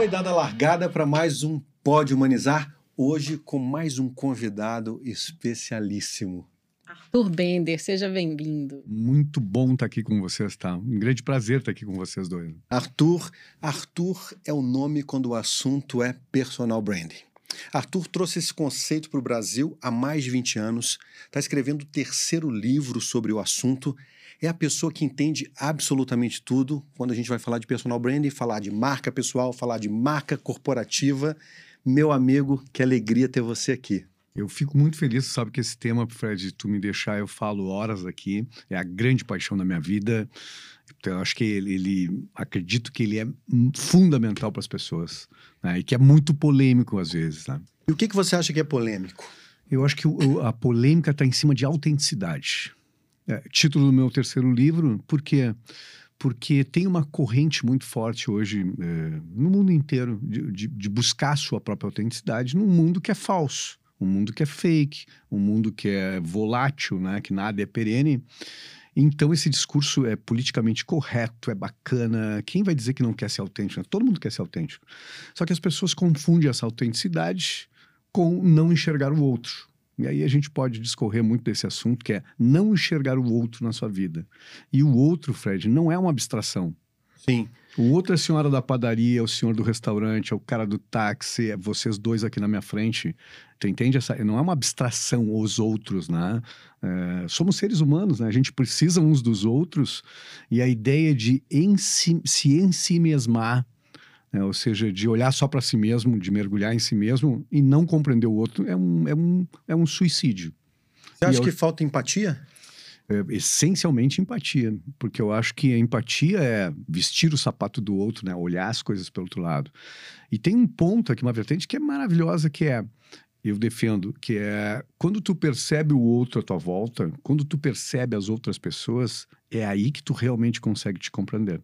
Foi dada a largada para mais um Pode Humanizar, hoje com mais um convidado especialíssimo. Arthur Bender, seja bem-vindo. Muito bom estar aqui com vocês, tá? Um grande prazer estar aqui com vocês dois. Arthur, Arthur é o nome quando o assunto é personal branding. Arthur trouxe esse conceito para o Brasil há mais de 20 anos, está escrevendo o terceiro livro sobre o assunto é a pessoa que entende absolutamente tudo quando a gente vai falar de personal branding, falar de marca pessoal, falar de marca corporativa. Meu amigo, que alegria ter você aqui. Eu fico muito feliz, sabe que esse tema, Fred, tu me deixar, eu falo horas aqui, é a grande paixão da minha vida. Então, eu acho que ele, ele acredito que ele é fundamental para as pessoas, né? E que é muito polêmico às vezes, né? E o que, que você acha que é polêmico? Eu acho que o, a polêmica está em cima de autenticidade. É, título do meu terceiro livro, por quê? Porque tem uma corrente muito forte hoje é, no mundo inteiro de, de, de buscar sua própria autenticidade num mundo que é falso, um mundo que é fake, um mundo que é volátil, né? que nada é perene. Então, esse discurso é politicamente correto, é bacana. Quem vai dizer que não quer ser autêntico? Todo mundo quer ser autêntico. Só que as pessoas confundem essa autenticidade com não enxergar o outro. E aí a gente pode discorrer muito desse assunto, que é não enxergar o outro na sua vida. E o outro, Fred, não é uma abstração. Sim. O outro é a senhora da padaria, é o senhor do restaurante, é o cara do táxi, é vocês dois aqui na minha frente. Tu entende? Essa, não é uma abstração os outros, né? É, somos seres humanos, né? A gente precisa uns dos outros. E a ideia de ensi, se ensimesmar né? ou seja, de olhar só para si mesmo, de mergulhar em si mesmo e não compreender o outro, é um, é um, é um suicídio. Você acha eu, que falta empatia? É, essencialmente empatia, porque eu acho que a empatia é vestir o sapato do outro, né? olhar as coisas pelo outro lado. E tem um ponto aqui, uma vertente que é maravilhosa, que é eu defendo, que é quando tu percebe o outro à tua volta, quando tu percebe as outras pessoas, é aí que tu realmente consegue te compreender.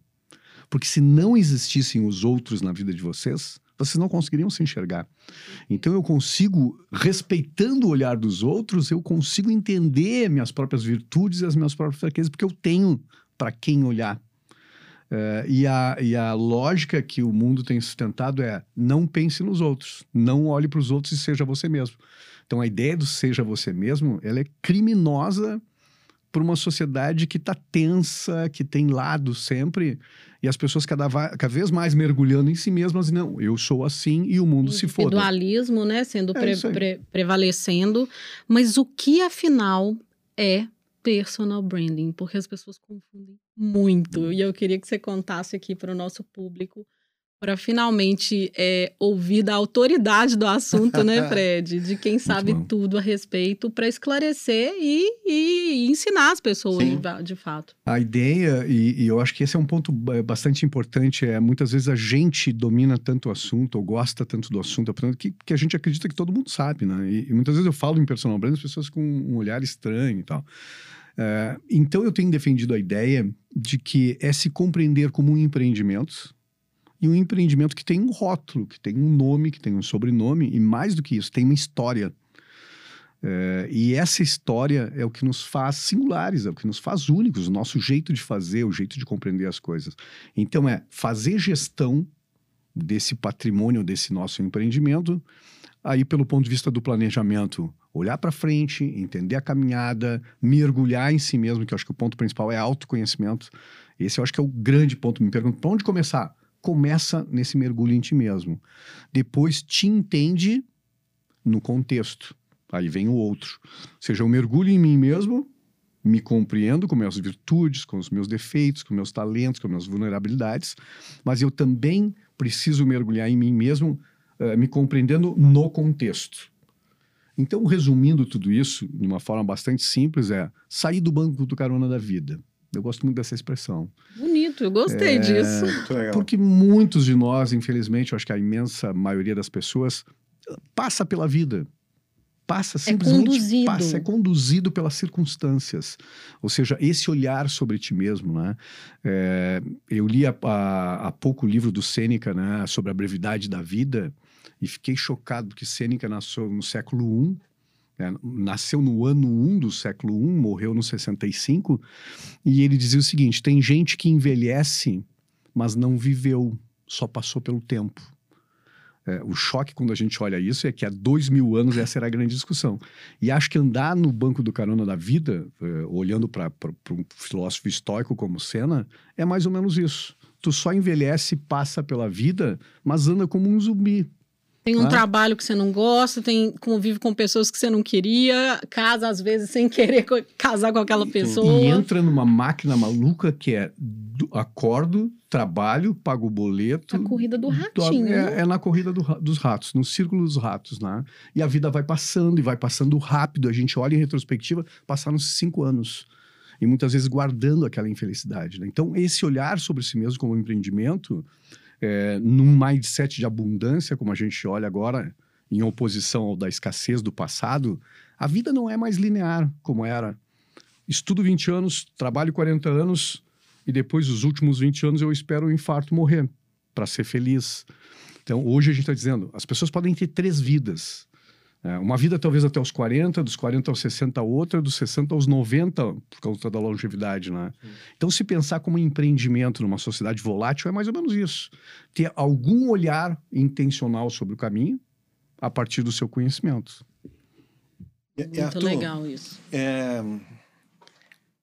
Porque se não existissem os outros na vida de vocês, vocês não conseguiriam se enxergar. Então eu consigo, respeitando o olhar dos outros, eu consigo entender minhas próprias virtudes e as minhas próprias fraquezas, porque eu tenho para quem olhar. É, e, a, e a lógica que o mundo tem sustentado é não pense nos outros, não olhe para os outros e seja você mesmo. Então a ideia do seja você mesmo, ela é criminosa por uma sociedade que está tensa, que tem lado sempre, e as pessoas cada, cada vez mais mergulhando em si mesmas, não, eu sou assim e o mundo se foda. Individualismo, né, sendo é pre, pre, prevalecendo, mas o que afinal é personal branding? Porque as pessoas confundem muito, e eu queria que você contasse aqui para o nosso público para finalmente é, ouvir da autoridade do assunto, né, Fred? De quem sabe tudo a respeito, para esclarecer e, e, ensinar as pessoas de, de, fato. A ideia, e, e, eu acho que esse é um ponto bastante importante, é muitas vezes a gente domina tanto o assunto, ou gosta tanto do assunto, que, que a gente acredita que todo mundo sabe, né? E, e muitas vezes eu falo em personal brand, as pessoas com um olhar estranho e tal. Uh, então eu tenho defendido a ideia de que é se compreender como um empreendimento, e um empreendimento que tem um rótulo, que tem um nome, que tem um sobrenome, e mais do que isso, tem uma história. É, e essa história é o que nos faz singulares, é o que nos faz únicos, o nosso jeito de fazer, o jeito de compreender as coisas. Então, é fazer gestão desse patrimônio, desse nosso empreendimento, aí, pelo ponto de vista do planejamento, olhar para frente, entender a caminhada, mergulhar em si mesmo, que eu acho que o ponto principal é autoconhecimento. Esse eu acho que é o grande ponto. Me pergunto, para onde começar? Começa nesse mergulho em ti mesmo. Depois te entende no contexto. Aí vem o outro. Ou seja, eu mergulho em mim mesmo, me compreendo com minhas virtudes, com os meus defeitos, com meus talentos, com minhas vulnerabilidades, mas eu também preciso mergulhar em mim mesmo, uh, me compreendendo no contexto. Então, resumindo tudo isso de uma forma bastante simples, é sair do banco do carona da vida. Eu gosto muito dessa expressão. Bonito, eu gostei é, disso. Porque muitos de nós, infelizmente, eu acho que a imensa maioria das pessoas passa pela vida. Passa é simplesmente. É conduzido. Passa, é conduzido pelas circunstâncias. Ou seja, esse olhar sobre ti mesmo. Né? É, eu li há pouco o livro do Sêneca né, sobre a brevidade da vida e fiquei chocado que Sêneca nasceu no século I é, nasceu no ano 1 do século I, morreu no 65, e ele dizia o seguinte: tem gente que envelhece, mas não viveu, só passou pelo tempo. É, o choque quando a gente olha isso é que há dois mil anos essa era a grande discussão. E acho que andar no banco do carona da vida, é, olhando para um filósofo estoico como Senna, é mais ou menos isso. Tu só envelhece, passa pela vida, mas anda como um zumbi. Tem um ah. trabalho que você não gosta, tem convive com pessoas que você não queria, casa às vezes sem querer casar com aquela pessoa. E entra numa máquina maluca que é do, acordo, trabalho, pago o boleto. A corrida do ratinho. É, é, na corrida do, dos ratos, no círculo dos ratos, né? E a vida vai passando e vai passando rápido. A gente olha em retrospectiva, passaram cinco anos e muitas vezes guardando aquela infelicidade. Né? Então, esse olhar sobre si mesmo como empreendimento é, num mindset de abundância, como a gente olha agora, em oposição ao da escassez do passado, a vida não é mais linear como era. Estudo 20 anos, trabalho 40 anos e depois dos últimos 20 anos eu espero o infarto morrer para ser feliz. Então, hoje a gente está dizendo, as pessoas podem ter três vidas. É, uma vida talvez até os 40, dos 40 aos 60 outra, dos 60 aos 90, por causa da longevidade, né? Então, se pensar como empreendimento numa sociedade volátil, é mais ou menos isso. Ter algum olhar intencional sobre o caminho a partir do seu conhecimento. É, Muito Arthur, legal isso. É,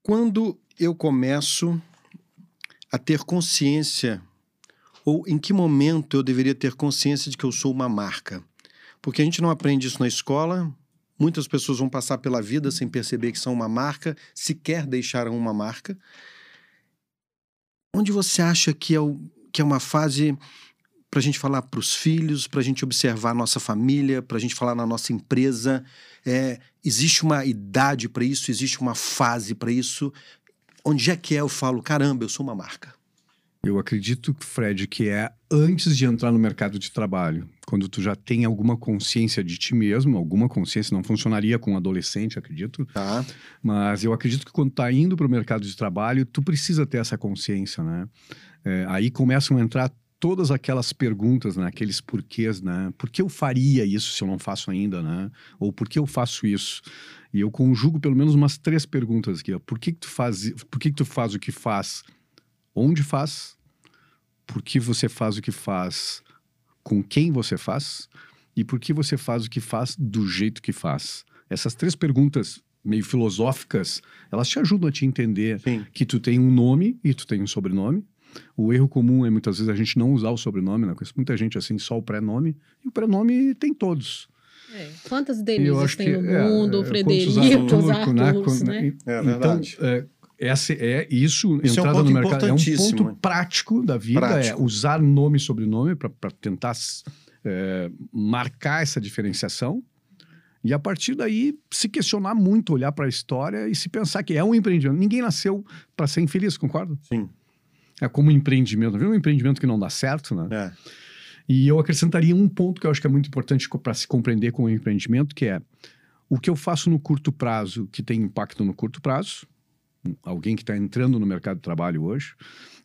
quando eu começo a ter consciência, ou em que momento eu deveria ter consciência de que eu sou uma marca? Porque a gente não aprende isso na escola. Muitas pessoas vão passar pela vida sem perceber que são uma marca, sequer deixaram uma marca. Onde você acha que é, o, que é uma fase para a gente falar para os filhos, para a gente observar a nossa família, para a gente falar na nossa empresa? É, existe uma idade para isso? Existe uma fase para isso? Onde é que é eu falo, caramba, eu sou uma marca? Eu acredito, Fred, que é antes de entrar no mercado de trabalho, quando tu já tem alguma consciência de ti mesmo, alguma consciência, não funcionaria com um adolescente, acredito. Tá. Mas eu acredito que quando tá indo para o mercado de trabalho, tu precisa ter essa consciência, né? É, aí começam a entrar todas aquelas perguntas, né? Aqueles porquês, né? Por que eu faria isso se eu não faço ainda, né? Ou por que eu faço isso? E eu conjugo pelo menos umas três perguntas aqui. Ó. Por que, que tu faz? Por que, que tu faz o que faz? Onde faz, por que você faz o que faz, com quem você faz e por que você faz o que faz do jeito que faz. Essas três perguntas meio filosóficas, elas te ajudam a te entender Sim. que tu tem um nome e tu tem um sobrenome. O erro comum é muitas vezes a gente não usar o sobrenome, né? Conheço muita gente assim, só o pré-nome, e o pré-nome tem todos. É. Quantas Denises tem no é, mundo, é, Frederico, Arthur, Arthurs, né? né? É, verdade. Então, é, essa é isso, isso entrada é um no mercado. É um ponto prático da vida, é prático. é usar nome e sobrenome para tentar é, marcar essa diferenciação. E a partir daí, se questionar muito, olhar para a história e se pensar que é um empreendimento. Ninguém nasceu para ser infeliz, concorda? Sim. É como um empreendimento. Viu um empreendimento que não dá certo, né? É. E eu acrescentaria um ponto que eu acho que é muito importante para se compreender com o empreendimento, que é o que eu faço no curto prazo que tem impacto no curto prazo alguém que está entrando no mercado de trabalho hoje,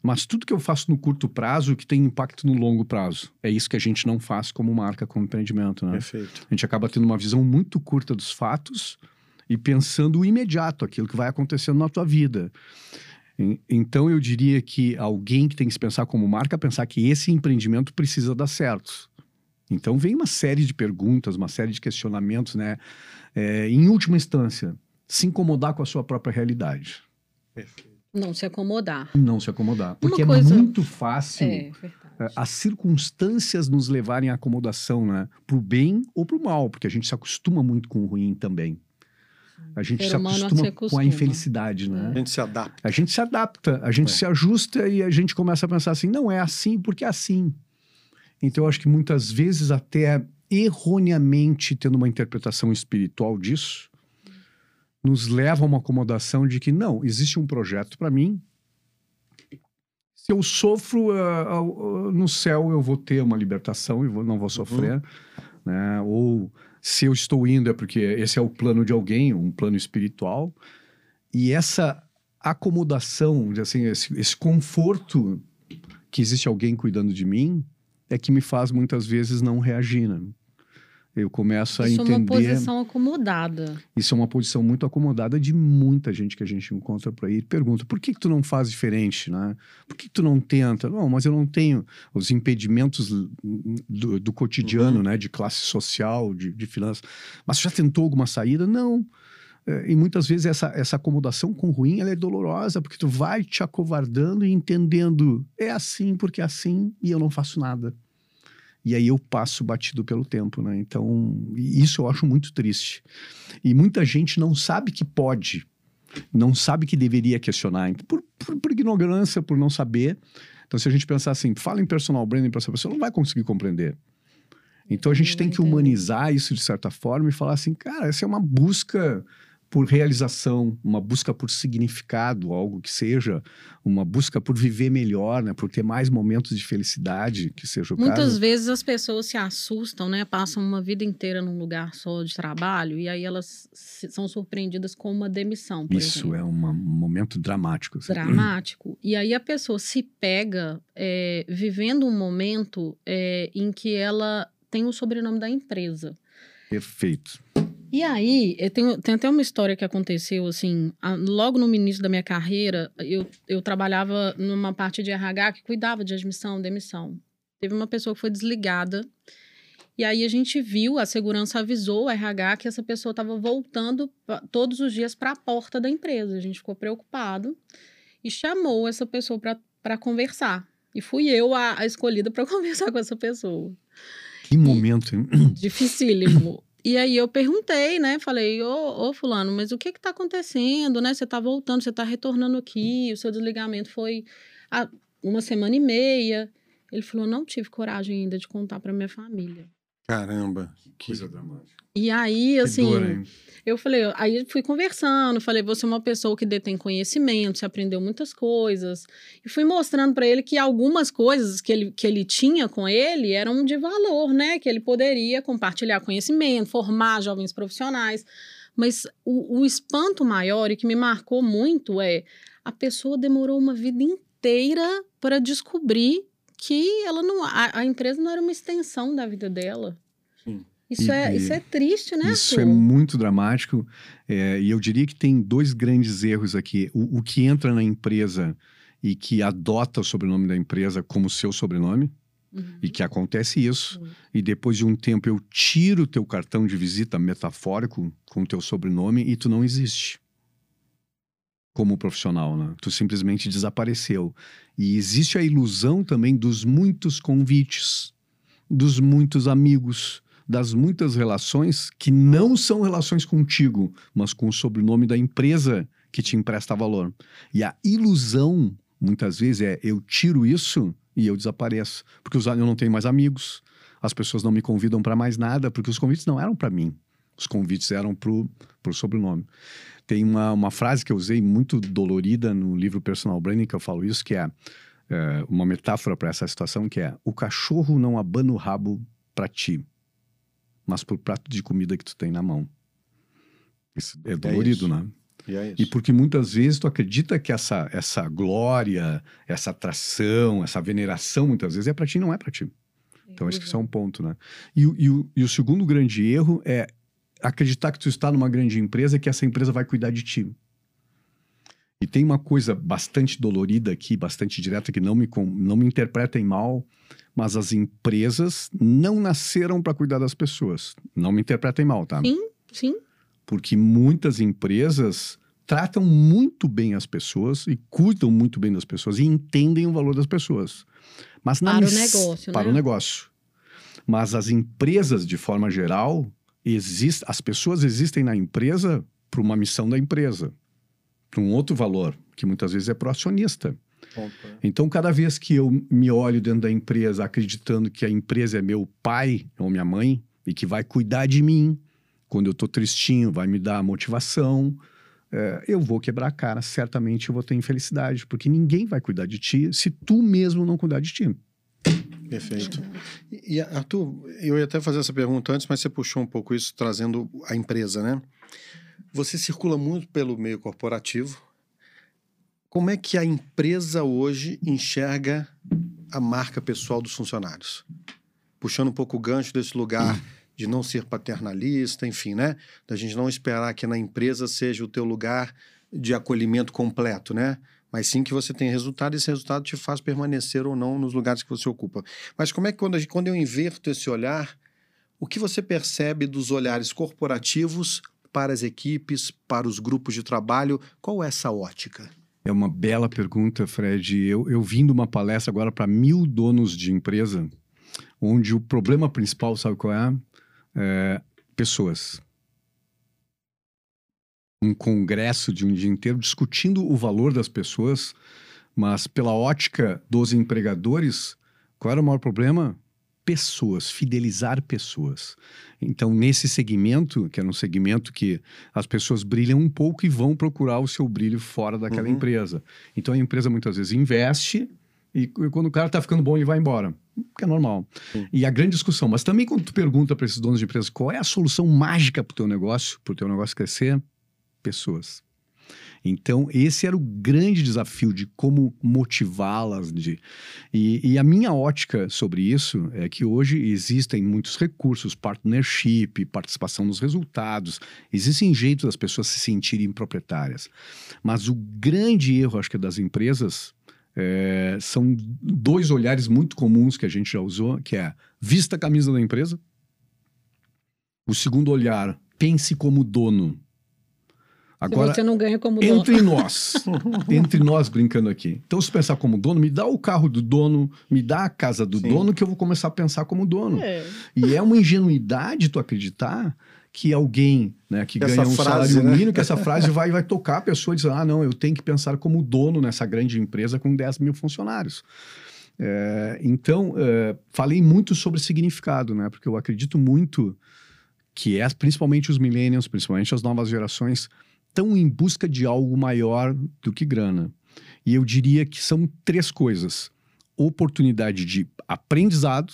mas tudo que eu faço no curto prazo que tem impacto no longo prazo. É isso que a gente não faz como marca, como empreendimento. Né? Perfeito. A gente acaba tendo uma visão muito curta dos fatos e pensando o imediato, aquilo que vai acontecendo na tua vida. Então eu diria que alguém que tem que se pensar como marca, pensar que esse empreendimento precisa dar certo. Então vem uma série de perguntas, uma série de questionamentos, né? É, em última instância, se incomodar com a sua própria realidade. Perfeito. Não se acomodar. Não se acomodar. Porque é coisa... é muito fácil é, é, as circunstâncias nos levarem à acomodação, né? Pro bem ou pro mal, porque a gente se acostuma muito com o ruim também. A gente se acostuma, se acostuma, com a infelicidade, né? A gente se adapta. A gente se adapta, a gente é. se ajusta e a gente começa a pensar assim, não é assim porque é assim. Então eu acho que muitas vezes até erroneamente tendo uma interpretação espiritual disso, nos leva a uma acomodação de que não, existe um projeto para mim. Se eu sofro uh, uh, no céu, eu vou ter uma libertação e vou, não vou sofrer. Uhum. Né? Ou se eu estou indo é porque esse é o plano de alguém, um plano espiritual. E essa acomodação, assim, esse, esse conforto que existe alguém cuidando de mim, é que me faz muitas vezes não reagir. Né? Eu começo a Isso entender. Isso é uma posição acomodada. Isso é uma posição muito acomodada de muita gente que a gente encontra por aí pergunta: por que, que tu não faz diferente, né? Por que, que tu não tenta? Não, mas eu não tenho os impedimentos do, do cotidiano, uhum. né? De classe social, de, de finanças. Mas já tentou alguma saída? Não. É, e muitas vezes essa, essa acomodação com o ruim ela é dolorosa, porque tu vai te acovardando e entendendo, é assim porque é assim e eu não faço nada. E aí eu passo batido pelo tempo, né? Então, isso eu acho muito triste. E muita gente não sabe que pode, não sabe que deveria questionar, por, por, por ignorância, por não saber. Então, se a gente pensar assim, fala em personal branding para essa pessoa, não vai conseguir compreender. Então, a gente tem que humanizar isso de certa forma e falar assim, cara, essa é uma busca por realização, uma busca por significado, algo que seja, uma busca por viver melhor, né, por ter mais momentos de felicidade, que seja o Muitas caso. vezes as pessoas se assustam, né, passam uma vida inteira num lugar só de trabalho e aí elas são surpreendidas com uma demissão, Isso exemplo. é um momento dramático. Assim. Dramático. E aí a pessoa se pega é, vivendo um momento é, em que ela tem o sobrenome da empresa. Perfeito. E aí, tenho, tem até uma história que aconteceu, assim, logo no início da minha carreira, eu, eu trabalhava numa parte de RH que cuidava de admissão, demissão. Teve uma pessoa que foi desligada, e aí a gente viu, a segurança avisou o RH que essa pessoa estava voltando todos os dias para a porta da empresa. A gente ficou preocupado e chamou essa pessoa para conversar. E fui eu a, a escolhida para conversar com essa pessoa. Que momento, hein? Dificílimo. E aí eu perguntei, né? Falei, ô, ô fulano, mas o que que tá acontecendo, né? Você tá voltando, você tá retornando aqui, o seu desligamento foi uma semana e meia. Ele falou, não tive coragem ainda de contar para minha família. Caramba, que coisa dramática. E aí, assim, dor, eu falei, aí fui conversando, falei, você é uma pessoa que detém conhecimento, você aprendeu muitas coisas. E fui mostrando para ele que algumas coisas que ele, que ele tinha com ele eram de valor, né? Que ele poderia compartilhar conhecimento, formar jovens profissionais. Mas o, o espanto maior e que me marcou muito é a pessoa demorou uma vida inteira para descobrir que ela não a, a empresa não era uma extensão da vida dela. Sim. Isso, e, é, isso é triste, né? Isso Arthur? é muito dramático. É, e eu diria que tem dois grandes erros aqui. O, o, que entra na empresa e que adota o sobrenome da empresa como seu sobrenome, uhum. e que acontece isso, uhum. e depois de um tempo eu tiro o teu cartão de visita metafórico com o teu sobrenome e tu não existe como profissional, né? Tu simplesmente desapareceu. E existe a ilusão também dos muitos convites, dos muitos amigos, das muitas relações que não são relações contigo, mas com o sobrenome da empresa que te empresta valor. E a ilusão, muitas vezes, é eu tiro isso e eu desapareço, porque eu não tenho mais amigos, as pessoas não me convidam para mais nada, porque os convites não eram para mim, os convites eram para o sobrenome. Tem uma, uma frase que eu usei muito dolorida no livro Personal Branding, que eu falo isso, que é, é uma metáfora para essa situação, que é o cachorro não abana o rabo para ti, mas por prato de comida que tu tem na mão. Isso é, é dolorido, é né? E, é e, porque muitas vezes tu acredita que essa, essa glória, essa atração, essa veneração, muitas vezes é para ti, não é para ti. Então, acho que isso é um ponto, né? E, e, o, e o segundo grande erro é acreditar que tu está numa grande empresa e que essa empresa vai cuidar de ti. E tem uma coisa bastante dolorida aqui, bastante direta, que não me, não me interpretem mal, mas as empresas não nasceram para cuidar das pessoas. Não me interpretem mal, tá? Sim, sim. Porque muitas empresas tratam muito bem as pessoas e cuidam muito bem das pessoas e entendem o valor das pessoas. Mas para o negócio, Para né? o negócio. Mas as empresas, de forma geral, exist, as pessoas existem na empresa para uma missão da empresa, para um outro valor, que muitas vezes é pro acionista. Ponto. É. Então, cada vez que eu me olho dentro da empresa acreditando que a empresa é meu pai ou minha mãe e que vai cuidar de mim quando eu estou tristinho, vai me dar motivação, é, eu vou quebrar a cara. Certamente eu vou ter infelicidade, porque ninguém vai cuidar de ti se tu mesmo não cuidar de ti. Perfeito. E, Arthur, eu ia até fazer essa pergunta antes, mas você puxou um pouco isso trazendo a empresa, né? Você circula muito pelo meio corporativo, como é que a empresa hoje enxerga a marca pessoal dos funcionários? Puxando um pouco o gancho desse lugar de não ser paternalista, enfim, né? Da gente não esperar que na empresa seja o teu lugar de acolhimento completo, né? Mas sim que você tenha resultado e esse resultado te faz permanecer ou não nos lugares que você ocupa. Mas como é que quando, quando eu inverto esse olhar, o que você percebe dos olhares corporativos para as equipes, para os grupos de trabalho? Qual é essa ótica? É uma bela pergunta, Fred. Eu, eu vim de uma palestra agora para mil donos de empresa, onde o problema principal, sabe qual é? é pessoas. Um congresso de um dia inteiro discutindo o valor das pessoas, mas pela ótica dos empregadores, qual era o maior problema? pessoas, fidelizar pessoas. Então, nesse segmento, que é um segmento que as pessoas brilham um pouco e vão procurar o seu brilho fora daquela uhum. empresa. Então, a empresa muitas vezes investe e quando o cara está ficando bom, ele vai embora. Que é normal. E a grande discussão, mas também quando tu pergunta para esses donos de empresas qual é a solução mágica para o teu negócio, para o teu negócio crescer, pessoas. Então, esse era o grande desafio de como motivá-las. De... E, e, a minha ótica sobre isso é que hoje existem muitos recursos, partnership, participação nos resultados, existem jeitos das pessoas se sentirem proprietárias. Mas o grande erro, acho que, das empresas é, são dois olhares muito comuns que a gente já usou, que é vista a camisa da empresa. O segundo olhar, pense como dono. Agora, se você não ganha como dono. Entre nós, entre nós brincando aqui. Então, se pensar como dono, me dá o carro do dono, me dá a casa do Sim. dono, que eu vou começar a pensar como dono. É. E é uma ingenuidade tu acreditar que alguém né, que essa ganha um frase, salário né? mínimo, que essa frase vai, vai tocar a pessoa e dizer, ah, não, eu tenho que pensar como dono nessa grande empresa com 10 mil funcionários. É, então, é, falei muito sobre significado, né? Porque eu acredito muito que é, principalmente os millennials, principalmente as novas gerações, estão em busca de algo maior do que grana. E eu diria que são três coisas: oportunidade de aprendizado,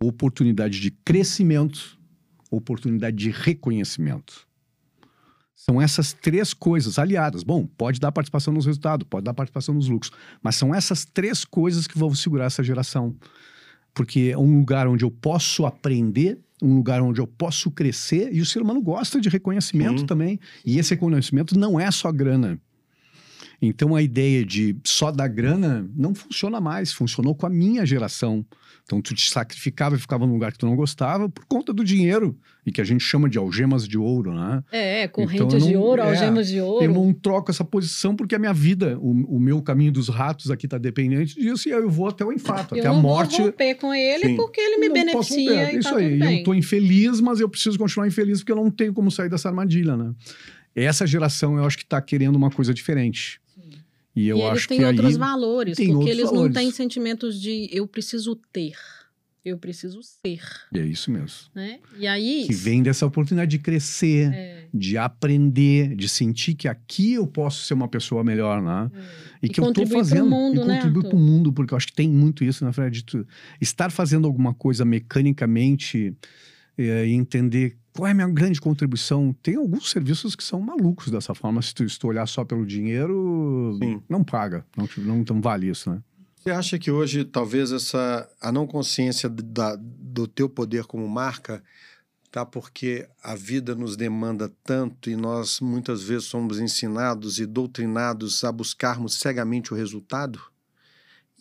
oportunidade de crescimento, oportunidade de reconhecimento. São essas três coisas aliadas. Bom, pode dar participação nos resultados, pode dar participação nos lucros, mas são essas três coisas que vão segurar essa geração. Porque é um lugar onde eu posso aprender um lugar onde eu posso crescer e o ser humano gosta de reconhecimento Sim. também. E esse reconhecimento não é só grana. Então a ideia de só dar grana não funciona mais, funcionou com a minha geração. Então tu te sacrificava e ficava num lugar que tu não gostava por conta do dinheiro e que a gente chama de algemas de ouro, né? É, correntes então, não, de ouro, é, algemas de ouro. Eu não troco essa posição porque a minha vida, o, o meu caminho dos ratos aqui está dependente disso e eu vou até o infarto, eu até a morte. Eu vou romper com ele Sim. porque ele me não beneficia. Isso tá aí, eu estou infeliz, mas eu preciso continuar infeliz porque eu não tenho como sair dessa armadilha, né? Essa geração eu acho que está querendo uma coisa diferente. E eu e acho que outros valores, porque outros eles valores. não têm sentimentos de eu preciso ter. Eu preciso ser. É isso mesmo. Né? E aí. Que vem dessa oportunidade de crescer, é. de aprender, de sentir que aqui eu posso ser uma pessoa melhor, né? É. E, e que eu estou fazendo. Mundo, e né, contribuir para o mundo, porque eu acho que tem muito isso, na né, Fred? De estar fazendo alguma coisa mecanicamente é, e entender qual é a minha grande contribuição. Tem alguns serviços que são malucos dessa forma. Se tu, se tu olhar só pelo dinheiro, Sim. não paga. Não, não, não vale isso, né? Você acha que hoje talvez essa a não consciência da, do teu poder como marca tá porque a vida nos demanda tanto e nós muitas vezes somos ensinados e doutrinados a buscarmos cegamente o resultado?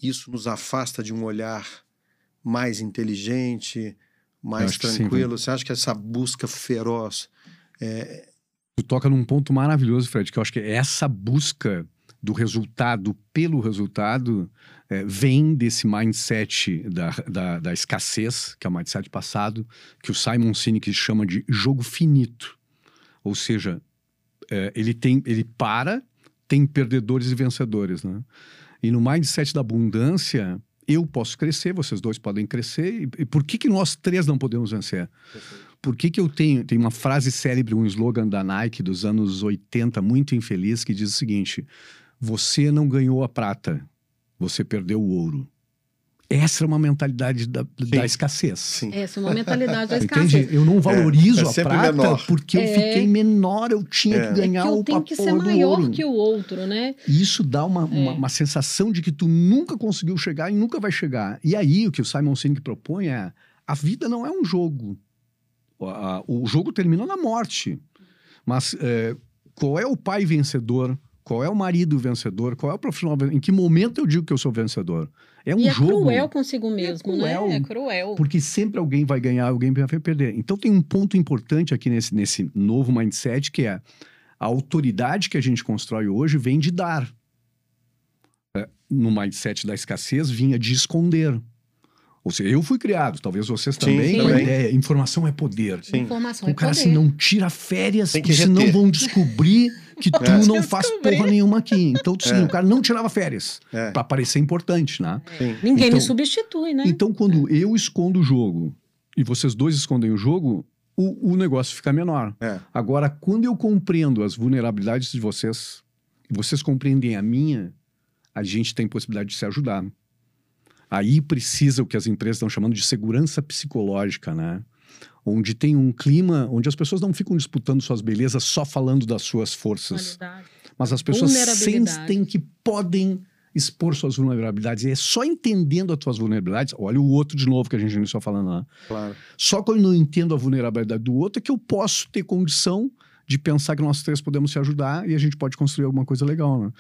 Isso nos afasta de um olhar mais inteligente, mais tranquilo. Sim, Você acha que essa busca feroz é... Tu toca num ponto maravilhoso, Fred, que eu acho que essa busca do resultado pelo resultado é, vem desse mindset da, da, da, escassez, que é o mindset passado, que o Simon Sinek chama de jogo finito. Ou seja, é, ele tem, ele para, tem perdedores e vencedores, né? E no mindset da abundância, eu posso crescer, vocês dois podem crescer. E, e por que, que nós três não podemos vencer? Por que, que eu tenho. Tem uma frase célebre, um slogan da Nike dos anos 80, muito infeliz, que diz o seguinte: você não ganhou a prata, você perdeu o ouro. Essa é uma mentalidade da, da escassez. Sim. Essa é uma mentalidade da escassez. Entende? Eu não valorizo é, é a prata menor. porque é. eu fiquei menor, eu tinha é. que ganhar é que eu o tenho que ser maior que o outro, né? Isso dá uma, uma, é. uma, sensação de que tu nunca conseguiu chegar e nunca vai chegar. E aí o que o Simon Sinek propõe é a vida não é um jogo. O, jogo termina na morte. Mas é, qual é o pai vencedor? Qual é o marido vencedor? Qual é o profissional vencedor? Em que momento eu digo que eu sou vencedor? É um e é jogo. É cruel consigo mesmo, é cruel, né? É cruel. Porque sempre alguém vai ganhar, alguém vai perder. Então tem um ponto importante aqui nesse, nesse novo mindset que é a autoridade que a gente constrói hoje vem de dar. É, no mindset da escassez vinha de esconder. Ou seja, eu fui criado, talvez vocês também, sim, com a ideia, informação é poder. Sim. Informação o é cara poder. assim, não tira férias, porque senão vão descobrir que tu é. não faz porra nenhuma aqui. Então, sim, é. o cara não tirava férias é. para parecer importante, né? Ninguém então, me substitui, né? Então, quando eu escondo o jogo e vocês dois escondem o jogo, o, o negócio fica menor. É. Agora, quando eu compreendo as vulnerabilidades de vocês, vocês compreendem a minha, a gente tem possibilidade de se ajudar. Aí precisa o que as empresas estão chamando de segurança psicológica, né? Onde tem um clima onde as pessoas não ficam disputando suas belezas só falando das suas forças. Qualidade. Mas as pessoas sentem que podem expor suas vulnerabilidades. E é só entendendo as suas vulnerabilidades. Olha o outro de novo que a gente iniciou falando lá. Claro. Só quando eu não entendo a vulnerabilidade do outro é que eu posso ter condição de pensar que nós três podemos se ajudar e a gente pode construir alguma coisa legal, né?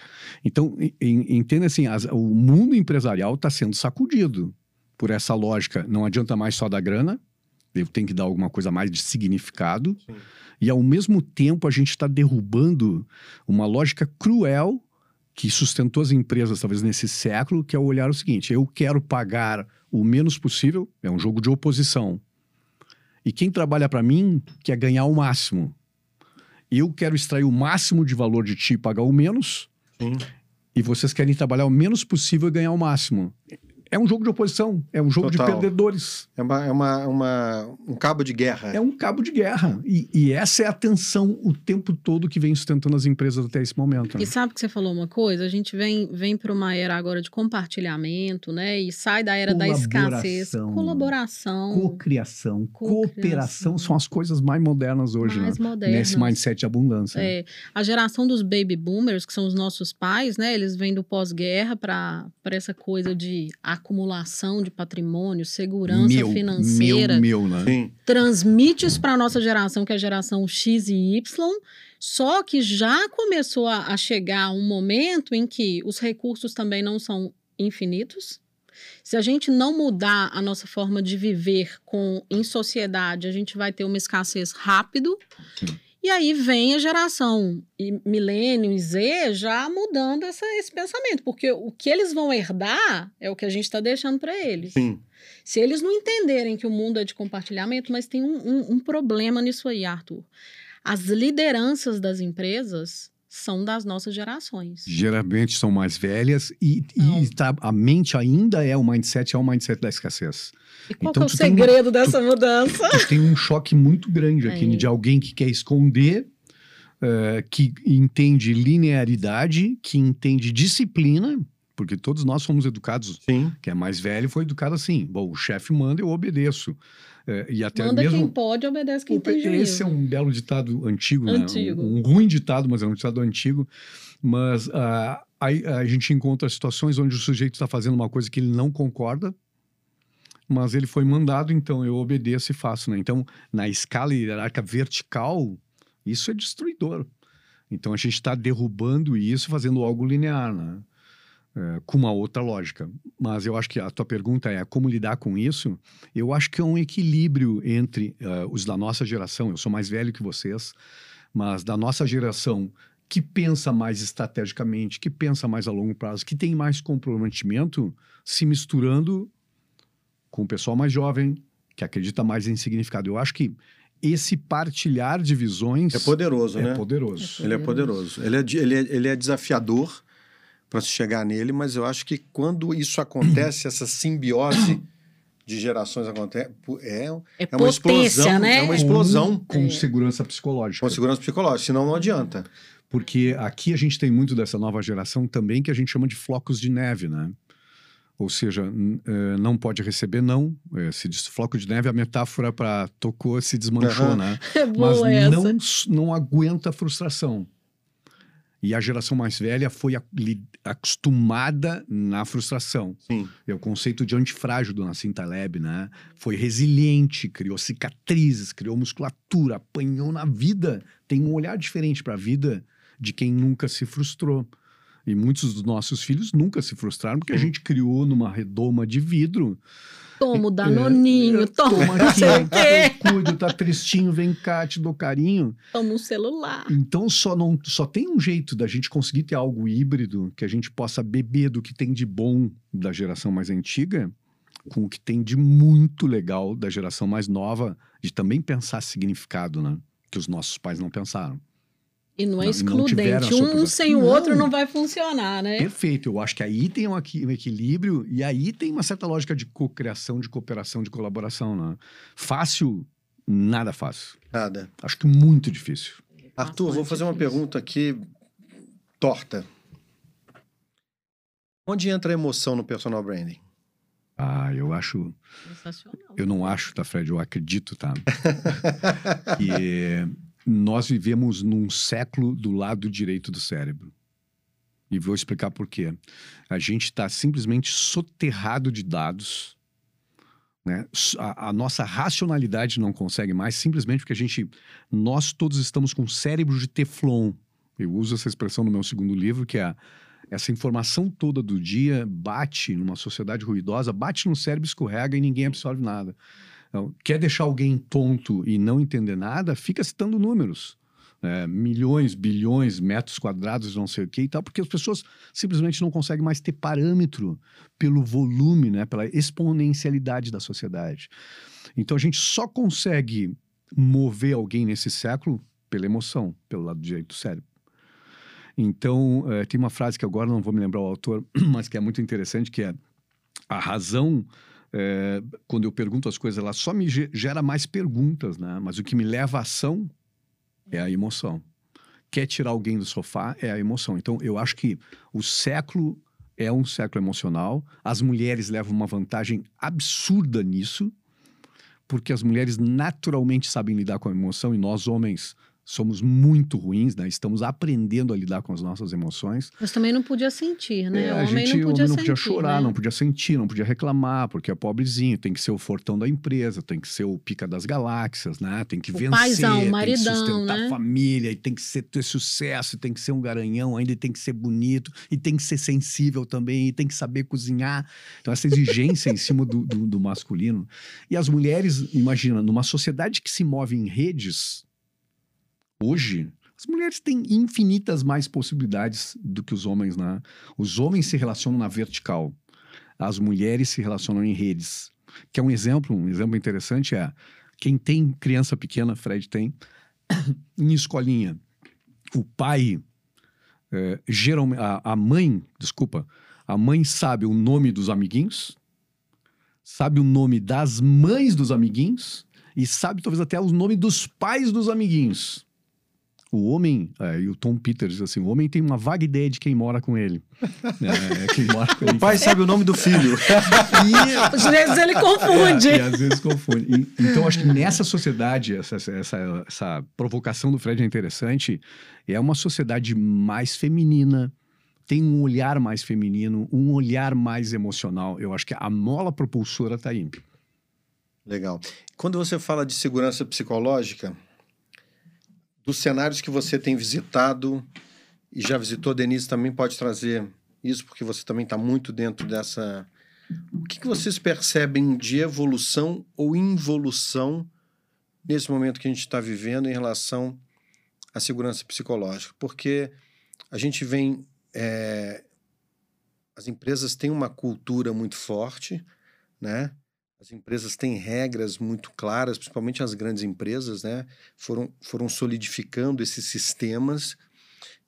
Então, entenda assim, as, o mundo empresarial está sendo sacudido por essa lógica. Não adianta mais só dar grana, eu tenho que dar alguma coisa mais de significado. Sim. E, ao mesmo tempo, a gente está derrubando uma lógica cruel que sustentou as empresas, talvez, nesse século, que é olhar o seguinte, eu quero pagar o menos possível, é um jogo de oposição. E quem trabalha para mim quer ganhar o máximo eu quero extrair o máximo de valor de ti e pagar o menos. Sim. E vocês querem trabalhar o menos possível e ganhar o máximo é um jogo de oposição, é um jogo Total. de perdedores. É, uma, é uma, uma, um cabo de guerra. É um cabo de guerra. E, e, essa é a tensão o tempo todo que vem sustentando as empresas até esse momento. Né? E sabe que você falou uma coisa? A gente vem, vem para uma era agora de compartilhamento, né? E sai da era da escassez. Colaboração. Cocriação, cooperação são as coisas mais modernas hoje, mais né? Modernas. Nesse mindset de abundância. É. A geração dos baby boomers, que são os nossos pais, né? Eles vêm do pós-guerra para essa coisa de acumulação de patrimônio, segurança meu, financeira. Meu, meu, né? Transmite isso para a nossa geração, que é a geração X e Y. Só que já começou a, a chegar um momento em que os recursos também não são infinitos. Se a gente não mudar a nossa forma de viver com em sociedade, a gente vai ter uma escassez rápido. Sim. E aí vem a geração milênio e Z já mudando essa, esse pensamento, porque o que eles vão herdar é o que a gente está deixando para eles. Sim. Se eles não entenderem que o mundo é de compartilhamento, mas tem um, um, um problema nisso aí, Arthur. As lideranças das empresas são das nossas gerações. Geralmente são mais velhas e, e tá, a mente ainda é o mindset, é o mindset da escassez. E qual então, é o segredo um, dessa tu, mudança? Tu, tu tem um choque muito grande aqui é. de alguém que quer esconder, uh, que entende linearidade, que entende disciplina, porque todos nós fomos educados. Sim. Quem é mais velho foi educado assim. Bom, o chefe manda, eu obedeço. É, e até Manda mesmo, quem pode, obedece quem tem juízo. Esse é um belo ditado antigo, antigo. Né? Um, um, ruim ditado, mas é um ditado antigo. Mas uh, aí a gente encontra situações onde o sujeito está fazendo uma coisa que ele não concorda, mas ele foi mandado, então eu obedeço e faço, né? Então, na escala hierárquica vertical, isso é destruidor. Então, a gente está derrubando isso, fazendo algo linear, né? É, com uma outra lógica. Mas eu acho que a tua pergunta é como lidar com isso. Eu acho que é um equilíbrio entre uh, os da nossa geração. Eu sou mais velho que vocês, mas da nossa geração que pensa mais estrategicamente, que pensa mais a longo prazo, que tem mais comprometimento, se misturando com o pessoal mais jovem, que acredita mais em significado. Eu acho que esse partilhar de visões. É poderoso, é né? Poderoso. Ele é poderoso. Ele é, ele é, ele é desafiador para se chegar nele, mas eu acho que quando isso acontece, essa simbiose de gerações acontece, é, é, é uma explosão, né? É uma explosão. Com, com segurança psicológica. Com segurança psicológica, senão não adianta. Porque aqui a gente tem muito dessa nova geração também que a gente chama de flocos de neve, né? Ou seja, é, não pode receber não. É, se diz floco de neve, a metáfora para tocou, se desmanchou, uhum. né? É boa Mas essa. não, não aguenta a frustração. E a geração mais velha foi acostumada na frustração. Sim. É o conceito de antifrágil do Nassim Taleb, né? Foi resiliente, criou cicatrizes, criou musculatura, apanhou na vida. Tem um olhar diferente para a vida de quem nunca se frustrou. E muitos dos nossos filhos nunca se frustraram porque a gente criou numa redoma de vidro Toma o danoninho, é, toma, toma aqui, tá cuido, tá tristinho, vem cá, te dou carinho. Toma um celular. Então só, não, só tem um jeito da gente conseguir ter algo híbrido, que a gente possa beber do que tem de bom da geração mais antiga, com o que tem de muito legal da geração mais nova, de também pensar significado, né? Que os nossos pais não pensaram. E não é excludente. Não um sem o outro não vai funcionar, né? Perfeito. Eu acho que aí tem um, um equilíbrio e aí tem uma certa lógica de cocriação, de cooperação, de colaboração. Né? Fácil, nada fácil. Nada. Acho que muito difícil. Arthur, vou fazer uma pergunta aqui torta. Onde entra a emoção no personal branding? Ah, eu acho. Sensacional. Eu não acho, tá, Fred? Eu acredito, tá? que nós vivemos num século do lado direito do cérebro. E vou explicar por quê. A gente está simplesmente soterrado de dados. Né? A, a, nossa racionalidade não consegue mais, simplesmente porque a gente. Nós todos estamos com cérebro de Teflon. Eu uso essa expressão no meu segundo livro, que é essa informação toda do dia bate numa sociedade ruidosa, bate no cérebro, escorrega e ninguém absorve nada. Então, quer deixar alguém tonto e não entender nada, fica citando números. É, milhões, bilhões, metros quadrados, não sei o que e tal, porque as pessoas simplesmente não conseguem mais ter parâmetro pelo volume, né, pela exponencialidade da sociedade. Então a gente só consegue mover alguém nesse século pela emoção, pelo lado direito do cérebro. Então, é, tem uma frase que agora não vou me lembrar o autor, mas que é muito interessante, que é a razão é, quando eu pergunto as coisas, ela só me gera mais perguntas, né? Mas o que me leva à ação é a emoção. Quer tirar alguém do sofá é a emoção. Então, eu acho que o século é um século emocional. As mulheres levam uma vantagem absurda nisso, porque as mulheres naturalmente sabem lidar com a emoção e nós, homens, somos muito ruins, né? Estamos aprendendo a lidar com as nossas emoções. Mas também não podia sentir, né? É, o homem gente, não podia, não podia chorar, né? não podia sentir, não podia reclamar, porque é pobrezinho, tem que ser o fortão da empresa, tem que ser o pica das galáxias, né? Tem que o vencer, paizão, maridão, tem que sustentar né? a família, e tem que ser, ter sucesso, tem que ser um garanhão, ainda tem que ser bonito, e tem que ser sensível também, e tem que saber cozinhar. Então, essa exigência em cima do, do, do masculino. E as mulheres, imagina, numa sociedade que se move em redes, Hoje, as mulheres têm infinitas mais possibilidades do que os homens, né? Os homens se relacionam na vertical, as mulheres se relacionam em redes. Que é um exemplo, um exemplo interessante é quem tem criança pequena, Fred tem, em escolinha, o pai, é, geralmente, a, a mãe, desculpa, a mãe sabe o nome dos amiguinhos, sabe o nome das mães dos amiguinhos e sabe talvez até o nome dos pais dos amiguinhos. O homem, é, e o Tom Peters diz assim, o homem tem uma vaga ideia de quem mora com ele. é, quem mora com ele. O pai sabe o nome do filho. e, às vezes ele confunde. É, e às vezes confunde. E, então, acho que nessa sociedade, essa, essa, essa provocação do Fred é interessante, é uma sociedade mais feminina, tem um olhar mais feminino, um olhar mais emocional. Eu acho que a mola propulsora está aí. Legal. Quando você fala de segurança psicológica, dos cenários que você tem visitado e já visitou, Denise também pode trazer isso, porque você também está muito dentro dessa. O que, que vocês percebem de evolução ou involução nesse momento que a gente está vivendo em relação à segurança psicológica? Porque a gente vem. É... As empresas têm uma cultura muito forte, né? As empresas têm regras muito claras, principalmente as grandes empresas, né? Foram, foram solidificando esses sistemas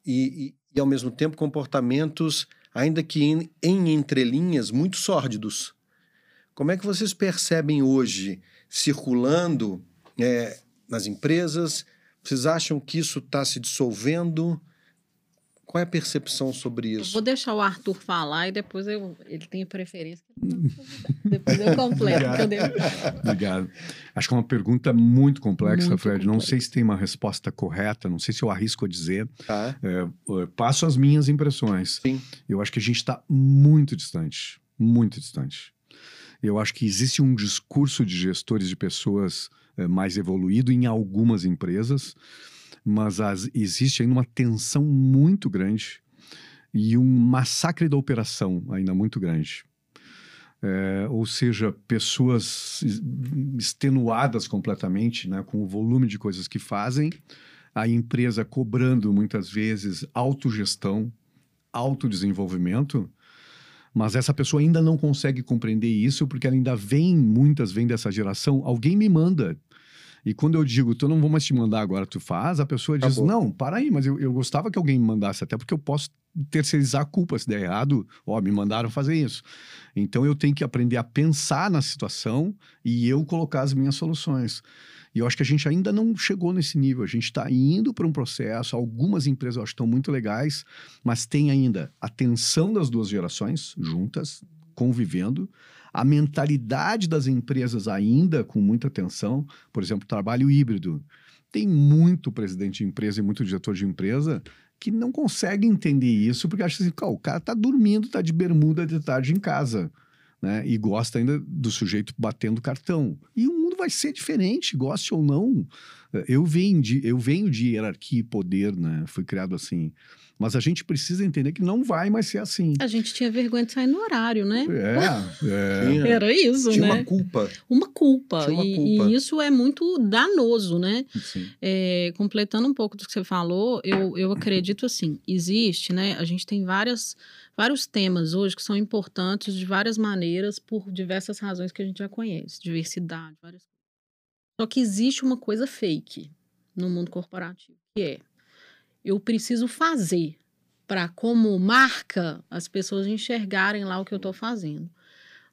e, e, e ao mesmo tempo, comportamentos, ainda que em, em entrelinhas, muito sórdidos. Como é que vocês percebem hoje, circulando é, nas empresas? Vocês acham que isso está se dissolvendo? Qual é a percepção sobre isso? Eu vou deixar o Arthur falar e depois eu, ele tem preferência. depois eu completo. Obrigado. Obrigado. Acho que é uma pergunta muito complexa, muito Fred. Não sei se tem uma resposta correta, não sei se eu arrisco a dizer. Tá. É, passo as minhas impressões. Sim. Eu acho que a gente está muito distante, muito distante. Eu acho que existe um discurso de gestores de pessoas é, mais evoluído em algumas empresas mas as, existe ainda uma tensão muito grande e um massacre da operação ainda muito grande. É, ou seja, pessoas extenuadas completamente, né, com o volume de coisas que fazem, a empresa cobrando muitas vezes autogestão, autodesenvolvimento, mas essa pessoa ainda não consegue compreender isso porque ela ainda vem, muitas vêm dessa geração, alguém me manda. E quando eu digo, tu não vou mais te mandar agora, tu faz, a pessoa diz, Acabou. não, para aí, mas eu, eu gostava que alguém me mandasse, até porque eu posso terceirizar a culpa se der errado, ó, me mandaram fazer isso. Então eu tenho que aprender a pensar na situação e eu colocar as minhas soluções. E eu acho que a gente ainda não chegou nesse nível. A gente está indo para um processo. Algumas empresas eu acho que estão muito legais, mas tem ainda a tensão das duas gerações juntas, convivendo a mentalidade das empresas ainda com muita atenção, por exemplo, trabalho híbrido. Tem muito presidente de empresa e muito diretor de empresa que não consegue entender isso porque acha assim, o cara tá dormindo, tá de bermuda de tarde em casa, né? E gosta ainda do sujeito batendo cartão. E o mundo vai ser diferente, goste ou não. Eu venho de, eu venho de hierarquia e poder, né? Fui criado assim. Mas a gente precisa entender que não vai mais ser assim. A gente tinha vergonha de sair no horário, né? É, é. Era isso, tinha né? Tinha uma culpa. Uma culpa. Uma e, culpa. e, isso é muito danoso, né? É, completando um pouco do que você falou, eu, eu acredito assim, existe, né? A gente tem várias, vários temas hoje que são importantes de várias maneiras por diversas razões que a gente já conhece. Diversidade, várias coisas. Só que existe uma coisa fake no mundo corporativo, que é eu preciso fazer para, como marca, as pessoas enxergarem lá o que eu estou fazendo.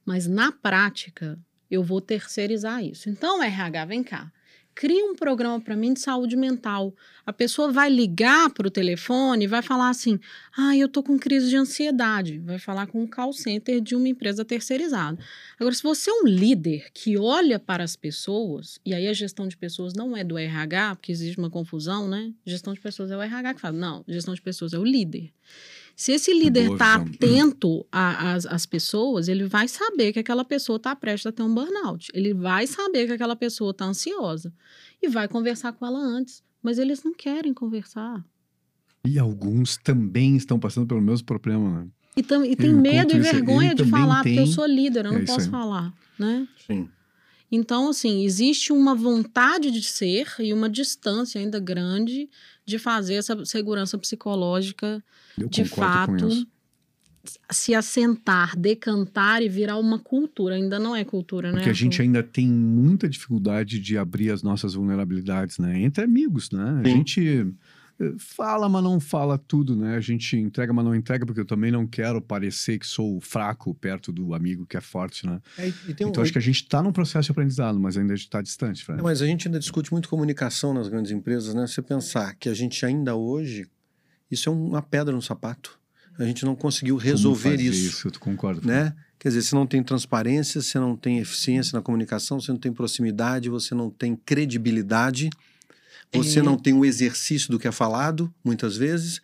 Mas na prática, eu vou terceirizar isso. Então, RH, vem cá cria um programa para mim de saúde mental. A pessoa vai ligar para o telefone e vai falar assim: ah, eu tô com crise de ansiedade. Vai falar com um call center de uma empresa terceirizada. Agora, se você é um líder que olha para as pessoas, e aí a gestão de pessoas não é do RH, porque existe uma confusão, né? Gestão de pessoas é o RH que fala. Não, gestão de pessoas é o líder. Se esse líder está atento às pessoas, ele vai saber que aquela pessoa está prestes a ter um burnout. Ele vai saber que aquela pessoa está ansiosa e vai conversar com ela antes. Mas eles não querem conversar. E alguns também estão passando pelo mesmo problema, né? E, tam, e tem medo e vergonha de falar, tem... porque eu sou líder, eu não é posso falar, né? Sim. Então, assim, existe uma vontade de ser e uma distância ainda grande de fazer essa segurança psicológica Eu de fato se assentar, decantar e virar uma cultura. Ainda não é cultura, né? Porque a gente ainda tem muita dificuldade de abrir as nossas vulnerabilidades, né? Entre amigos, né? A gente fala, mas não fala tudo, né? A gente entrega, mas não entrega, porque eu também não quero parecer que sou fraco perto do amigo que é forte, né? É, então, um... acho que a gente está num processo de aprendizado, mas ainda está distante. Não, mas a gente ainda discute muito comunicação nas grandes empresas, né? Você pensar que a gente ainda hoje, isso é uma pedra no sapato. A gente não conseguiu resolver isso. Isso, eu concordo. Né? Quer dizer, você não tem transparência, você não tem eficiência na comunicação, você não tem proximidade, você não tem credibilidade. Você é. não tem o exercício do que é falado, muitas vezes,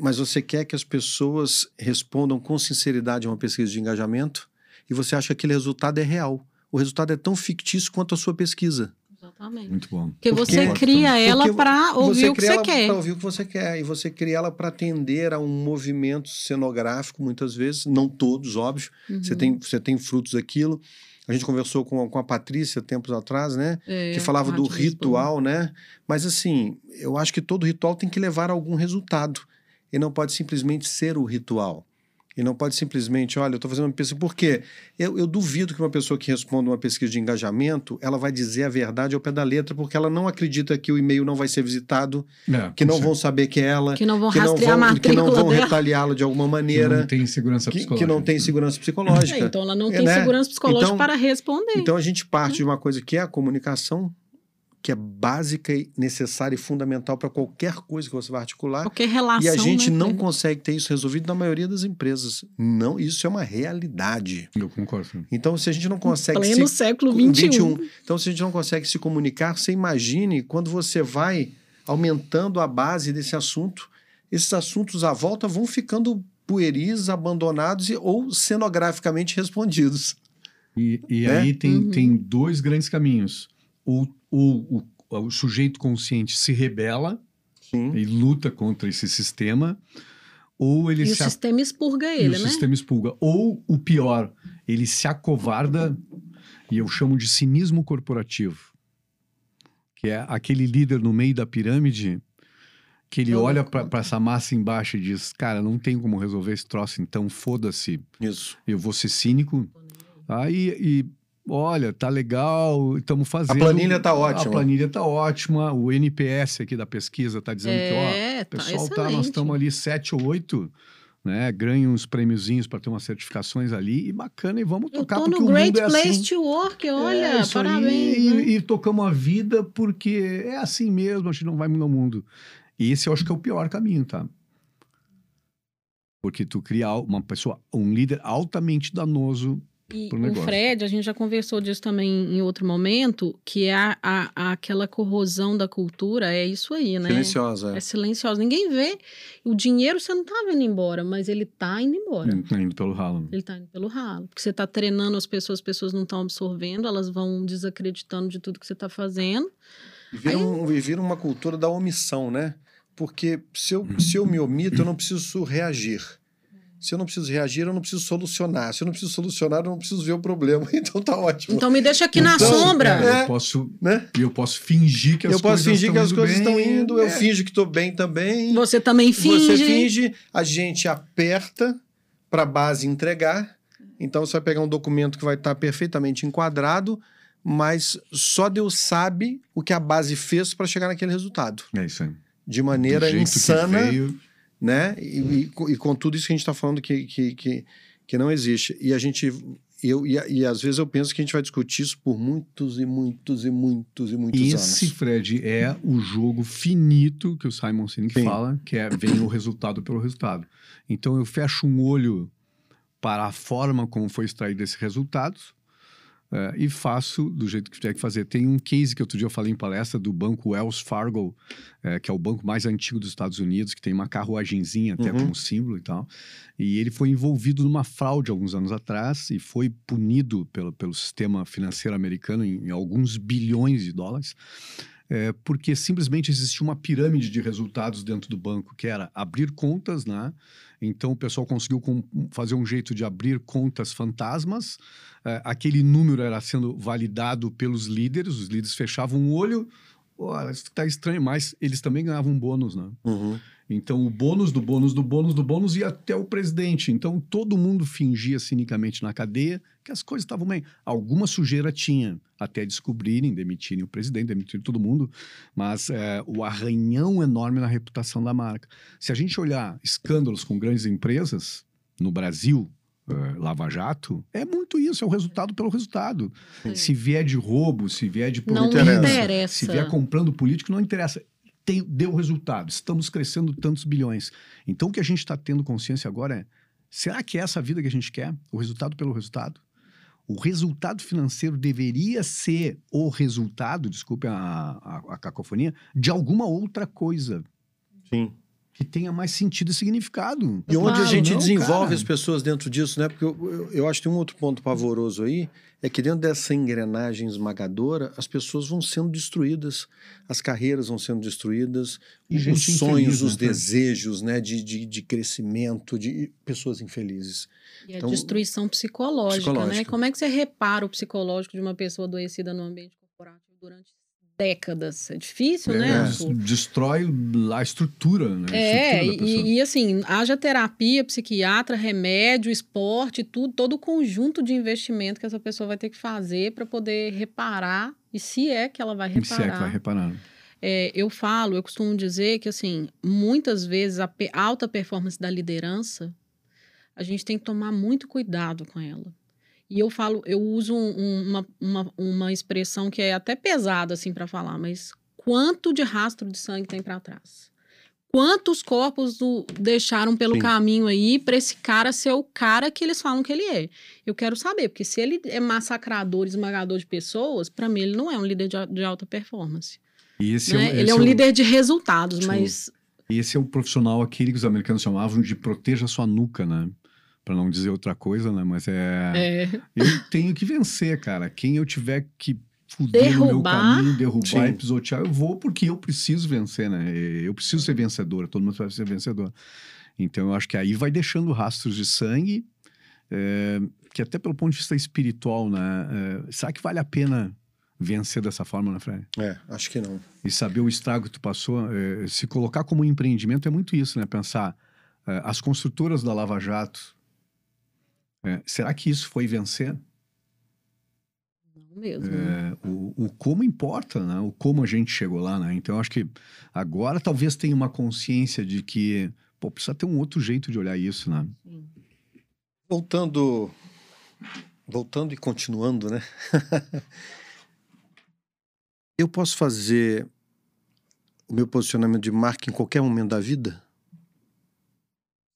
mas você quer que as pessoas respondam com sinceridade a uma pesquisa de engajamento e você acha que aquele resultado é real. O resultado é tão fictício quanto a sua pesquisa. Exatamente. Muito bom. Porque, porque você cria ela para ouvir o que você quer. Para ouvir o que você quer. E você cria ela para atender a um movimento cenográfico, muitas vezes, não todos, óbvio. Uhum. Você, tem, você tem frutos daquilo. A gente conversou com, com a Patrícia tempos atrás, né? É, que falava do ritual, né? Mas assim, eu acho que todo ritual tem que levar a algum resultado. E não pode simplesmente ser o ritual. E não pode simplesmente, olha, eu estou fazendo uma pesquisa. Por quê? Eu, eu, duvido que uma pessoa que responda uma pesquisa de engajamento, ela vai dizer a verdade ao pé da letra, porque ela não acredita que o e-mail não vai ser visitado, é, que não vão saber que é ela, que não vão que rastrear não vão, que não vão retaliá-la de alguma maneira. Que não tem segurança psicológica. Que, que não tem segurança psicológica. É, então ela não tem né? segurança psicológica então, para responder. Então a gente parte de uma coisa que é a comunicação que é básica e necessária e fundamental para qualquer coisa que você vai articular. Qualquer relação. E a gente né, não consegue ter isso resolvido na maioria das empresas. Não, isso é uma realidade. Eu concordo. Então, se a gente não consegue Pleno se século XXI. então, se a gente não consegue se comunicar, você imagine quando você vai aumentando a base desse assunto, esses assuntos à volta vão ficando pueris, abandonados e, ou cenograficamente respondidos. E, e Né? aí tem, Uhum. tem dois grandes caminhos. Ou, ou o, o sujeito consciente se rebela Sim. e luta contra esse sistema, ou ele E o se a- sistema expurga e ele, o né? sistema expulga. Ou o pior, ele se acovarda, e eu chamo de cinismo corporativo, que é aquele líder no meio da pirâmide que ele Eu dou olha para essa massa embaixo e diz: Cara, não tem como resolver esse troço, então foda-se, Isso. eu vou ser cínico. Aí, e olha, tá legal, estamos fazendo. planilha tá ótima. A planilha tá ótima. O NPS aqui da pesquisa tá dizendo que, ó, É, o tá pessoal tá, nós excelente. estamos ali sete ou oito, né? Ganha uns prêmiozinhos para ter umas certificações ali e bacana e vamos Eu tocar tô porque no o Great mundo é Place assim. to Work, olha, É, isso aí, parabéns. e, né? e tocamos a vida porque é assim mesmo, a gente não vai mudar o mundo. E esse eu acho que é o pior caminho, tá? Porque tu cria uma pessoa, um líder altamente danoso. E o. Fred, a gente já conversou disso também em outro momento, que é a, a- aquela corrosão da cultura, é isso aí, né? Silenciosa. É silenciosa. Ninguém vê. O dinheiro você não tá vendo embora, mas ele tá indo embora. Tá indo pelo ralo. Ele tá indo pelo ralo. Porque você tá treinando as pessoas, as pessoas não estão absorvendo, elas vão desacreditando de tudo que você tá fazendo. E vira, um, e vira uma cultura da omissão, né? Porque se eu, se eu me omito, eu não preciso reagir. Se eu não preciso reagir, eu não preciso solucionar. Se eu não preciso solucionar, eu não preciso ver o problema. Então tá ótimo. Então me deixa aqui na Então, sombra. é, É. eu posso, né? eu posso fingir que as Eu posso coisas fingir que as indo coisas estão indo, eu é. finjo que estou bem também. Você também finge. Você finge, a gente aperta para a base entregar. Então você vai pegar um documento que vai estar perfeitamente enquadrado, mas só Deus sabe o que a base fez para chegar naquele resultado. É isso aí. De maneira jeito que insana, veio, né? E, e com- e com tudo isso que a gente está falando que, que, que, que não existe. E a gente. Eu, e, e às vezes eu penso que a gente vai discutir isso por muitos e muitos e muitos e muitos Esse, anos. Fred, é o jogo finito que o Simon Sinek Sim. fala, que é vem o resultado pelo resultado. Então eu fecho um olho para a forma como foi extraído esse resultado eh, e faço do jeito que tiver que fazer. Tem um case que outro dia eu falei em palestra do banco Wells Fargo, eh, que é o banco mais antigo dos Estados Unidos, que tem uma carruagenzinha até Uhum. como símbolo e tal. E ele foi envolvido numa fraude alguns anos atrás e foi punido pelo, pelo sistema financeiro americano em, em alguns bilhões de dólares. É, porque simplesmente existia uma pirâmide de resultados dentro do banco, que era abrir contas, né? Então o pessoal conseguiu fazer um jeito de abrir contas fantasmas. É, aquele número era sendo validado pelos líderes, os líderes fechavam o olho. Olha, isso está estranho, mas eles também ganhavam um bônus, né? Uhum. Então, o bônus do bônus do bônus do bônus ia até o presidente. Então, todo mundo fingia cinicamente na cadeia que as coisas estavam bem. Alguma sujeira tinha, até descobrirem, demitirem o presidente, demitirem todo mundo. Mas é, o arranhão enorme na reputação da marca. Se a gente olhar escândalos com grandes empresas no Brasil, é, Lava Jato, é muito isso, é o resultado pelo resultado. Se vier de roubo, se vier de Não interessa. se vier comprando político, não interessa. Tem, deu resultado. Estamos crescendo tantos bilhões. Então, o que a gente está tendo consciência agora é: será que é essa vida que a gente quer? O resultado pelo resultado? O resultado financeiro deveria ser o resultado, desculpe a, a, a cacofonia, de alguma outra coisa Sim. Que tenha mais sentido e significado. E onde a Claro, gente não, desenvolve cara. as pessoas dentro disso, né? Porque eu, eu, eu acho que tem um outro ponto pavoroso aí, é que dentro dessa engrenagem esmagadora, as pessoas vão sendo destruídas, as carreiras vão sendo destruídas, E os sonhos, infeliz, os né, desejos, né? De, de, de crescimento, de pessoas infelizes. E a Então, destruição psicológica, né? psicológica. Como é que você repara o psicológico de uma pessoa adoecida no ambiente corporativo durante décadas? É difícil, né? É, Arthur? destrói a estrutura, né? A É, estrutura e, e assim, haja terapia, psiquiatra, remédio, esporte, tudo, todo o conjunto de investimento que essa pessoa vai ter que fazer para poder reparar, e se é que ela vai E se é que vai reparar. reparar. É, eu falo, eu costumo dizer que, assim, muitas vezes a alta performance da liderança, a gente tem que tomar muito cuidado com ela. E eu falo, eu uso um, uma, uma, uma expressão que é até pesada assim para falar, mas quanto de rastro de sangue tem para trás? Quantos corpos do, deixaram pelo Sim. caminho aí para esse cara ser o cara que eles falam que ele é? Eu quero saber, porque se ele é massacrador, esmagador de pessoas, para mim ele não é um líder de, de alta performance. Esse né? é, ele é um é líder de resultados, Sim. mas. Esse é o profissional aquele que os americanos chamavam de proteja sua nuca, né? Para não dizer outra coisa, né? Mas é... é. Eu tenho que vencer, cara. Quem eu tiver que fuder derrubar. no meu caminho, derrubar Sim. e pisotear, eu vou porque eu preciso vencer, né? Eu preciso ser vencedor, todo mundo vai ser vencedor. Então eu acho que aí vai deixando rastros de sangue, é, que até pelo ponto de vista espiritual, né? É, será que vale a pena vencer dessa forma, né, Fred? É, acho que não. E saber o estrago que tu passou, é, se colocar como um empreendimento é muito isso, né? Pensar, é, as construtoras da Lava Jato, é, será que isso foi vencer? mesmo. É, o, o, como importa, né? O como a gente chegou lá, né? Então, acho que agora talvez tenha uma consciência de que, pô, precisa ter um outro jeito de olhar isso, né? Sim. Voltando, voltando e continuando, né? Eu posso fazer o meu posicionamento de marca em qualquer momento da vida?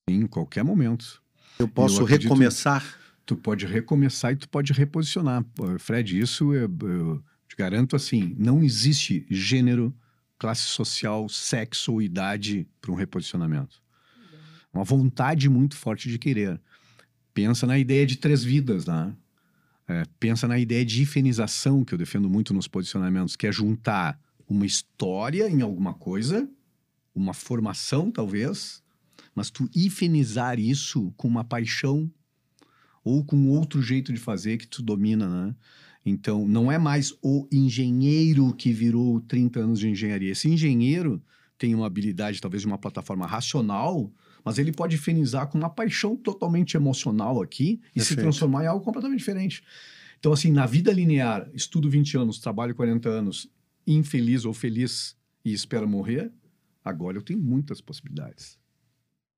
Em qualquer momento. Eu posso eu recomeçar? tu pode recomeçar e tu pode reposicionar. Fred, isso eu, eu te garanto assim, não existe gênero, classe social, sexo ou idade para um reposicionamento. Uma vontade muito forte de querer. Pensa na ideia de três vidas, né? É, pensa na ideia de ifenização, que eu defendo muito nos posicionamentos, que é juntar uma história em alguma coisa, uma formação, talvez, mas tu ifenizar isso com uma paixão ou com outro jeito de fazer que tu domina, né? Então, não é mais o engenheiro que virou 30 anos de engenharia. Esse engenheiro tem uma habilidade, talvez, de uma plataforma racional, mas ele pode finizar com uma paixão totalmente emocional aqui e Perfeito. se transformar em algo completamente diferente. Então, assim, na vida linear, estudo 20 anos, trabalho 40 anos, infeliz ou feliz e espero morrer, agora eu tenho muitas possibilidades.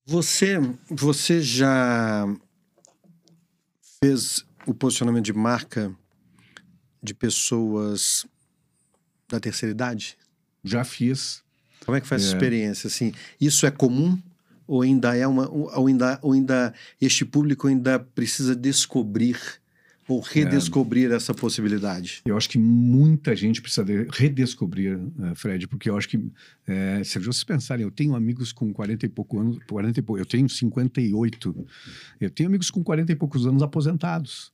Você, você já fez o posicionamento de marca de pessoas da terceira idade? Já fiz. Como é que faz é. essa experiência? Assim, isso é comum ou ainda é uma, ou ainda, ou ainda este público ainda precisa descobrir ou redescobrir é, essa possibilidade? Eu acho que muita gente precisa de redescobrir, uh, Fred, porque eu acho que, é, se vocês pensarem, eu tenho amigos com 40 e poucos anos, 40 e pouco, eu tenho 58, eu tenho amigos com 40 e poucos anos aposentados.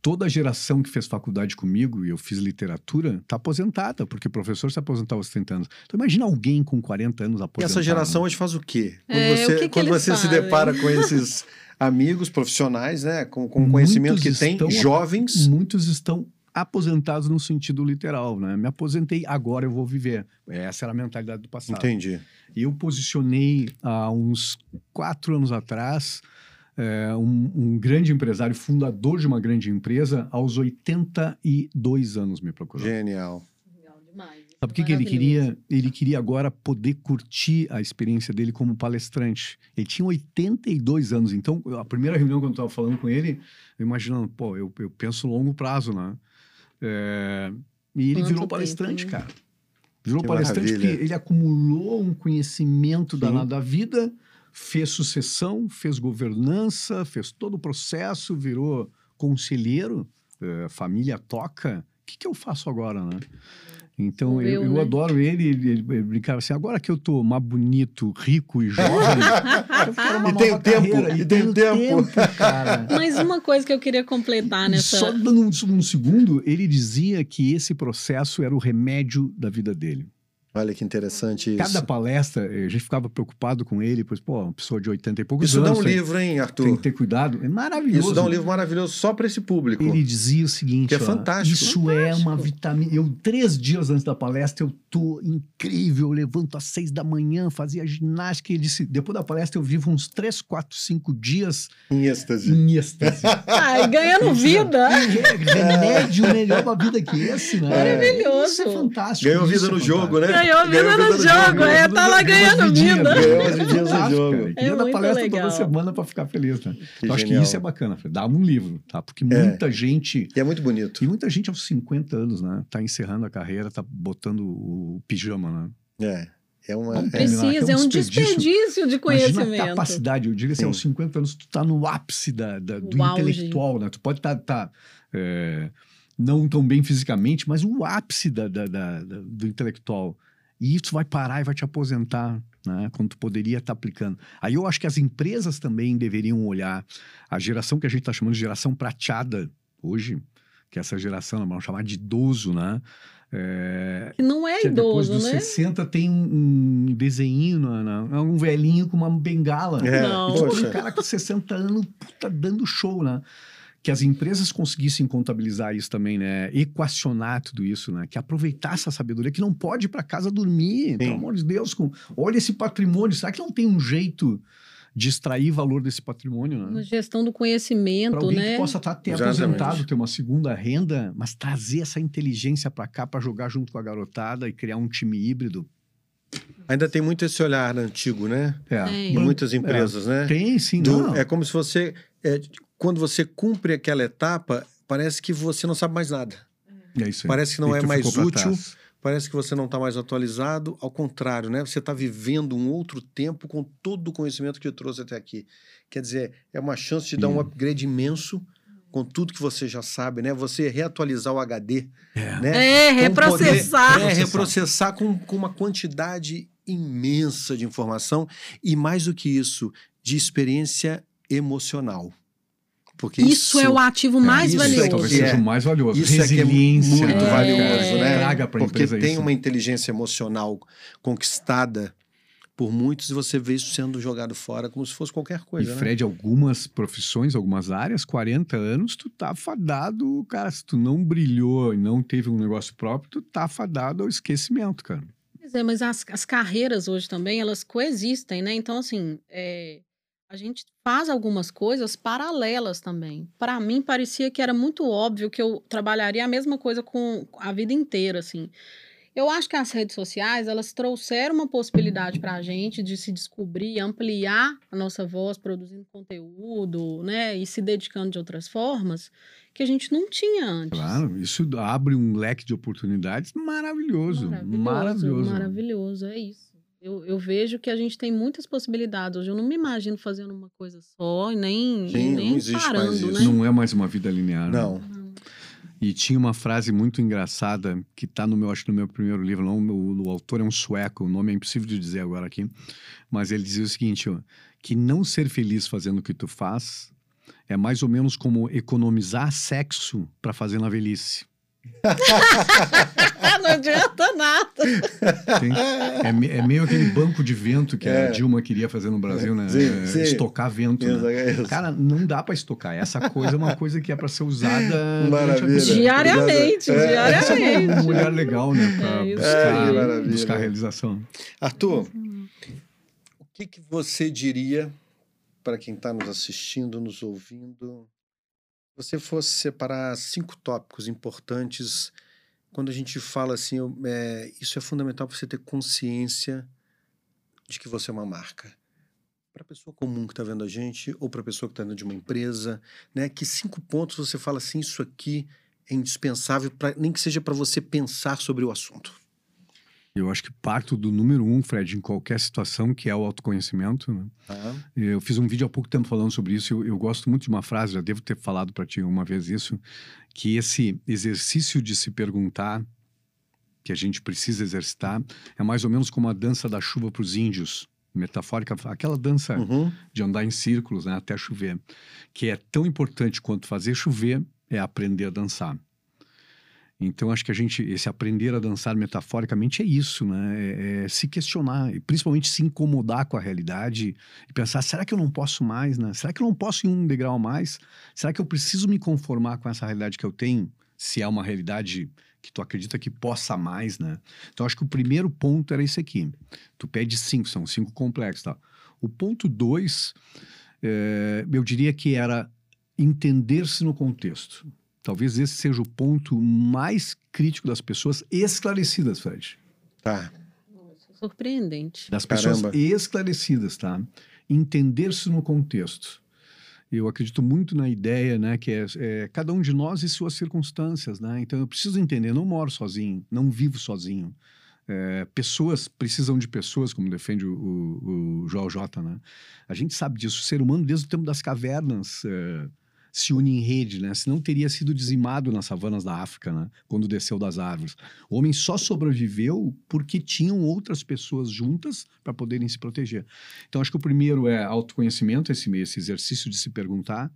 Toda a geração que fez faculdade comigo, e eu fiz literatura, está aposentada, porque o professor se aposentou aos 30 anos. Então imagina alguém com 40 anos aposentado. E essa geração hoje faz o quê? Quando é, você, que quando que você se depara com esses amigos profissionais, né, com, com conhecimento que tem, jovens. Muitos estão aposentados no sentido literal, né? Me aposentei, agora eu vou viver. Essa era a mentalidade do passado. Entendi. Eu posicionei há uns quatro anos atrás é, um, um, grande empresário, fundador de uma grande empresa, aos 82 anos me procurou. Genial. Sabe o que, que ele queria? Ele queria agora poder curtir a experiência dele como palestrante. Ele tinha 82 anos, então a primeira reunião que eu estava falando com ele, eu imaginando, pô, eu, eu penso longo prazo, né? É... E ele Quanto virou palestrante, tempo, cara. Virou que palestrante maravilha. porque ele acumulou um conhecimento danado da vida, fez sucessão, fez governança, fez todo o processo, virou conselheiro, é, família toca. O que, que eu faço agora, né? Então eu, eu né? adoro ele, ele, ele, brincava assim, agora que eu tô mais bonito, rico e jovem, eu quero uma e tem tempo, e, e tem tempo. tempo cara. Mas uma coisa que eu queria completar nessa... Só dando um, um segundo, ele dizia que esse processo era o remédio da vida dele. Olha que interessante isso. Cada palestra, a gente ficava preocupado com ele, pois, pô, uma pessoa de 80 e poucos isso anos. Isso dá um tem, livro, hein, Arthur? Tem que ter cuidado. É maravilhoso. Isso dá um livro maravilhoso só para esse público. Ele dizia o seguinte: que é ó, fantástico. Isso fantástico. é uma vitamina. Eu, três dias antes da palestra, eu tô incrível. Eu levanto às seis da manhã, fazia ginástica. Ele disse: depois da palestra, eu vivo uns três, quatro, cinco dias. Em êxtase. Em êxtase. Ai, ganhando vida. Remédio melhor pra vida que esse, né? Maravilhoso. Isso é fantástico. Ganhou vida no jogo, né? Ganhou vida no jogo, é, tá lá ganhando vida. Ganhou as vidinhas no queria é dar palestra legal. toda semana para ficar feliz, né? Eu acho que isso é bacana. Dá um livro, tá? Porque é. muita gente... E é muito bonito. E muita gente aos 50 anos, né? Tá encerrando a carreira, tá botando o pijama, né? É. É uma. Não precisa, é, é um desperdício de conhecimento. Imagina a capacidade, eu diria assim, aos 50 anos, tu tá no ápice da, da do intelectual, né? Tu pode estar. Tá, tá, é, não tão bem fisicamente, mas o ápice da, da, da, do intelectual. E isso vai parar e vai te aposentar, né? Quando tu poderia estar tá aplicando. Aí eu acho que as empresas também deveriam olhar a geração que a gente está chamando de geração prateada hoje, que é essa geração, vamos chamar de idoso, né? É, que não é que idoso, depois dos né? 60 tem um, um desenho, na, na, um velhinho com uma bengala. É, não. um cara com 60 anos, puta, dando show, né? Que as empresas conseguissem contabilizar isso também, né? Equacionar tudo isso, né? Que aproveitar essa sabedoria, que não pode ir para casa dormir, Sim. pelo amor de Deus. Com... Olha esse patrimônio, será que não tem um jeito de extrair valor desse patrimônio, né? Na gestão do conhecimento, pra alguém né? que possa estar tá ter aposentado, ter uma segunda renda, mas trazer essa inteligência para cá para jogar junto com a garotada e criar um time híbrido. Ainda tem muito esse olhar antigo, né? É. Em muitas empresas, é. né? Tem, sim. Do, é como se você, é, quando você cumpre aquela etapa, parece que você não sabe mais nada. É isso aí. Parece que não e é mais útil parece que você não está mais atualizado. Ao contrário, né? Você está vivendo um outro tempo com todo o conhecimento que eu trouxe até aqui. Quer dizer, é uma chance de dar um upgrade imenso com tudo que você já sabe, né? Você reatualizar o HD, é. né? É, reprocessar. Poder, é, reprocessar com, com uma quantidade imensa de informação e mais do que isso, de experiência emocional. Porque isso, isso é o ativo mais é, valioso. Talvez seja o mais valioso. Isso Resiliência. É, que é muito é. valioso, né? Traga para Porque tem isso. uma inteligência emocional conquistada por muitos e você vê isso sendo jogado fora como se fosse qualquer coisa. E né? Fred, algumas profissões, algumas áreas, 40 anos, tu tá fadado, cara, se tu não brilhou e não teve um negócio próprio, tu tá fadado ao esquecimento, cara. Pois é, mas as, as carreiras hoje também, elas coexistem, né? Então, assim, é, a gente faz algumas coisas paralelas também. Para mim, parecia que era muito óbvio que eu trabalharia a mesma coisa com a vida inteira, assim. Eu acho que as redes sociais, elas trouxeram uma possibilidade para a gente de se descobrir, ampliar a nossa voz, produzindo conteúdo, né, e se dedicando de outras formas que a gente não tinha antes. Claro, isso abre um leque de oportunidades maravilhoso, maravilhoso. Maravilhoso, maravilhoso é isso. Eu, eu, vejo que a gente tem muitas possibilidades. Hoje eu não me imagino fazendo uma coisa só e nem, Sim, nem não parando, né? Não é mais uma vida linear. Né? Não. E tinha uma frase muito engraçada que está no meu, acho no meu primeiro livro. Não, o, o, autor é um sueco, o nome é impossível de dizer agora aqui, mas ele dizia o seguinte: ó, que não ser feliz fazendo o que tu faz é mais ou menos como economizar sexo para fazer na velhice. não adianta nada. Tem, é, é, meio aquele banco de vento que é. a Dilma queria fazer no Brasil, né? Sim, é, sim. Estocar vento. Né? Cara, não dá para estocar. Essa coisa é uma coisa que é para ser usada diariamente. É. Diariamente. É um olhar legal, né? Para buscar, buscar realização. Arthur, o que, que você diria para quem está nos assistindo, nos ouvindo? Você fosse separar cinco tópicos importantes, quando a gente fala assim, é, isso é fundamental para você ter consciência de que você é uma marca. Para a pessoa comum que está vendo a gente, ou para a pessoa que está dentro de uma empresa, né? Que cinco pontos você fala assim, isso aqui é indispensável, pra, nem que seja para você pensar sobre o assunto. Eu acho que parto do número um, Fred, em qualquer situação, que é o autoconhecimento. Né? Ah. Eu fiz um vídeo há pouco tempo falando sobre isso. Eu, eu gosto muito de uma frase, já devo ter falado para ti uma vez isso, que esse exercício de se perguntar, que a gente precisa exercitar, é mais ou menos como a dança da chuva para os índios metafórica, aquela dança uhum. de andar em círculos né, até chover, que é tão importante quanto fazer chover é aprender a dançar. Então, acho que a gente, esse aprender a dançar metaforicamente é isso, né? É, é se questionar, e principalmente se incomodar com a realidade e pensar: será que eu não posso mais, né? Será que eu não posso ir um degrau a mais? Será que eu preciso me conformar com essa realidade que eu tenho? Se é uma realidade que tu acredita que possa mais, né? Então, acho que o primeiro ponto era esse aqui. Tu pede cinco, são cinco complexos, tá? O ponto dois, é, eu diria que era entender-se no contexto. Talvez esse seja o ponto mais crítico das pessoas esclarecidas, Fred. Tá. Surpreendente. Das pessoas Caramba. esclarecidas, tá? Entender-se no contexto. Eu acredito muito na ideia, né, que é, é, cada um de nós e suas circunstâncias, né? Então eu preciso entender, não moro sozinho, não vivo sozinho. É, pessoas precisam de pessoas, como defende o, o, o Joel J, né? A gente sabe disso. O ser humano, desde o tempo das cavernas, é, se une em rede, né? Senão teria sido dizimado nas savanas da África, né? Quando desceu das árvores. O homem só sobreviveu porque tinham outras pessoas juntas para poderem se proteger. Então, acho que o primeiro é autoconhecimento, esse, esse exercício de se perguntar.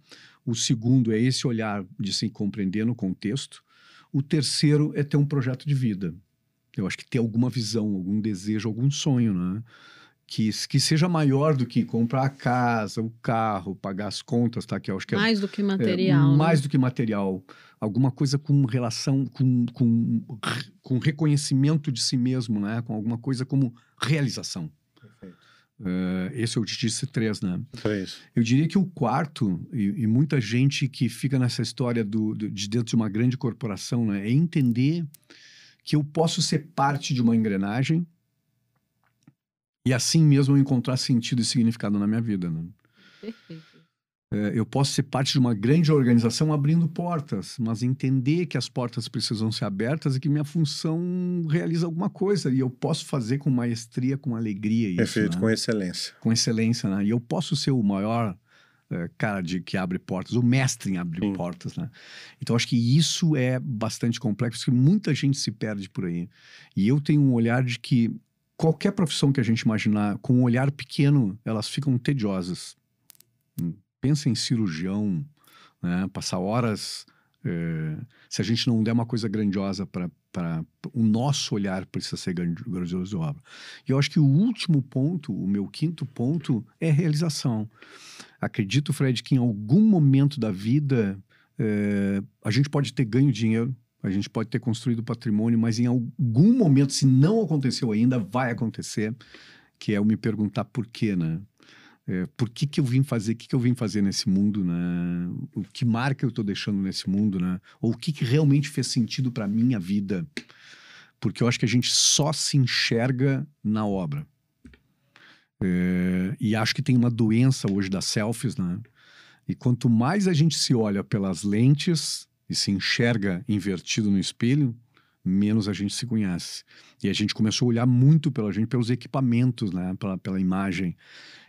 O segundo é esse olhar de se compreender no contexto. O terceiro é ter um projeto de vida. Eu acho que ter alguma visão, algum desejo, algum sonho, né? Que, que seja maior do que comprar a casa, o carro, pagar as contas, tá? Que eu acho que é mais é, do que material. É, mais né? do que material. Alguma coisa com relação, com, com, com reconhecimento de si mesmo, né? Com alguma coisa como realização. Perfeito. Uh, esse eu te disse três, né? Três. Eu diria que o quarto, e, e muita gente que fica nessa história do, do, de dentro de uma grande corporação, né? É entender que eu posso ser parte de uma engrenagem, e assim mesmo eu encontrar sentido e significado na minha vida. Né? Perfeito. É, eu posso ser parte de uma grande organização abrindo portas, mas entender que as portas precisam ser abertas e que minha função realiza alguma coisa. E eu posso fazer com maestria, com alegria. Isso, Perfeito, né? com excelência. Com excelência, né? E eu posso ser o maior é, cara de que abre portas, o mestre em abrir Sim. portas, né? Então acho que isso é bastante complexo, porque muita gente se perde por aí. E eu tenho um olhar de que qualquer profissão que a gente imaginar com um olhar pequeno, elas ficam tediosas. Hum, pensa em cirurgião, né? passar horas. É, se a gente não der uma coisa grandiosa para o nosso olhar precisa ser grandioso obra. E eu acho que o último ponto, o meu quinto ponto, é realização. Acredito, Fred, que em algum momento da vida é, a gente pode ter ganho dinheiro, a gente pode ter construído patrimônio, mas em algum momento, se não aconteceu ainda, vai acontecer, que é eu me perguntar por quê, né? É, por que, que eu vim fazer, o que, que eu vim fazer nesse mundo, né? O que marca eu estou deixando nesse mundo, né? Ou o que, que realmente fez sentido para minha vida? Porque eu acho que a gente só se enxerga na obra. É, e acho que tem uma doença hoje das selfies, né? E quanto mais a gente se olha pelas lentes e se enxerga invertido no espelho, menos a gente se conhece. E a gente começou a olhar muito pela gente, pelos equipamentos, né? pela, pela imagem.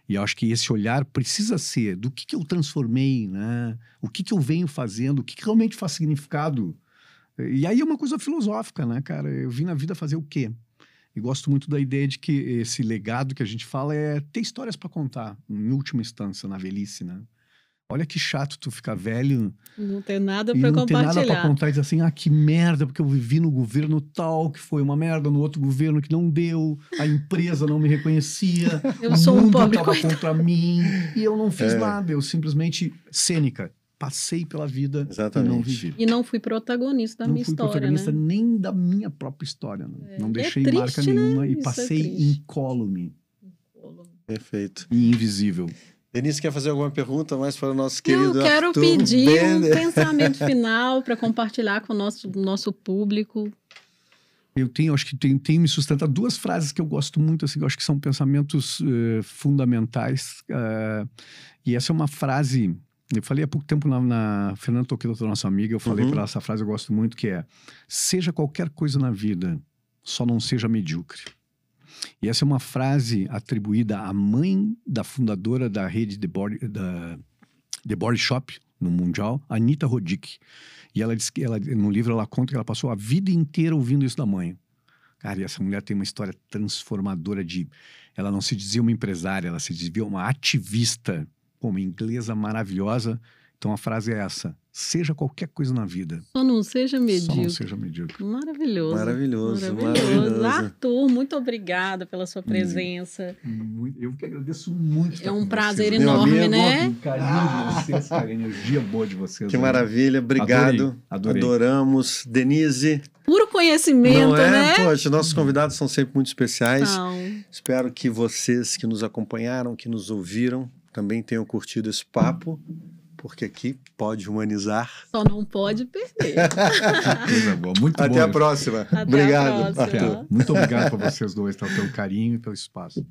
E eu acho que esse olhar precisa ser do que, que eu transformei, né? o que, que eu venho fazendo, o que, que realmente faz significado. E aí é uma coisa filosófica, né, cara? Eu vim na vida fazer o quê? E gosto muito da ideia de que esse legado que a gente fala é ter histórias para contar, em última instância, na velhice, né? Olha que chato tu ficar velho. Não ter nada para compartilhar. Não ter nada para contar e dizer assim: ah, que merda, porque eu vivi no governo tal, que foi uma merda, no outro governo que não deu, a empresa não me reconhecia, eu o sou mundo um pobre estava contra mim e eu não fiz é. nada. Eu simplesmente, cênica, passei pela vida Exatamente. e não vivi. E não fui protagonista da não minha história. Não fui protagonista né? nem da minha própria história. Né? É. Não deixei é triste, marca né? nenhuma e Isso é passei é incólume. Perfeito. E invisível. Denise quer fazer alguma pergunta mais para o nosso querido Eu quero Arthur pedir Bender. um pensamento final para compartilhar com o nosso, nosso público. Eu tenho, acho que tem, tem me sustentado duas frases que eu gosto muito, assim, que eu acho que são pensamentos uh, fundamentais. Uh, e essa é uma frase, eu falei há pouco tempo na, na Fernanda Toquedo, nossa amiga, eu falei uhum. para ela essa frase, eu gosto muito, que é: seja qualquer coisa na vida, só não seja medíocre. E essa é uma frase atribuída à mãe da fundadora da rede The Body, da, The Body Shop no Mundial, Anita Roddick. E ela diz que ela, no livro ela conta que ela passou a vida inteira ouvindo isso da mãe. Cara, e essa mulher tem uma história transformadora de. Ela não se dizia uma empresária, ela se dizia uma ativista, uma inglesa maravilhosa. Então a frase é essa: seja qualquer coisa na vida. Só não seja medíocre. Só não seja medíocre. Maravilhoso. Maravilhoso. Maravilhoso. Arthur, muito obrigada pela sua presença. eu que agradeço muito. É um prazer vocês. enorme, né? O carinho de vocês, cara, a energia boa de vocês. Que né? maravilha, obrigado. Adorei, adorei. Adoramos. Denise. Puro conhecimento, não é? né? Poxa, nossos convidados são sempre muito especiais. Não. Espero que vocês que nos acompanharam, que nos ouviram, também tenham curtido esse papo porque aqui pode humanizar. Só não pode perder. Coisa boa. Muito Até bom. a próxima. Até obrigado, a próxima. Muito obrigado para vocês dois, pelo carinho e pelo espaço.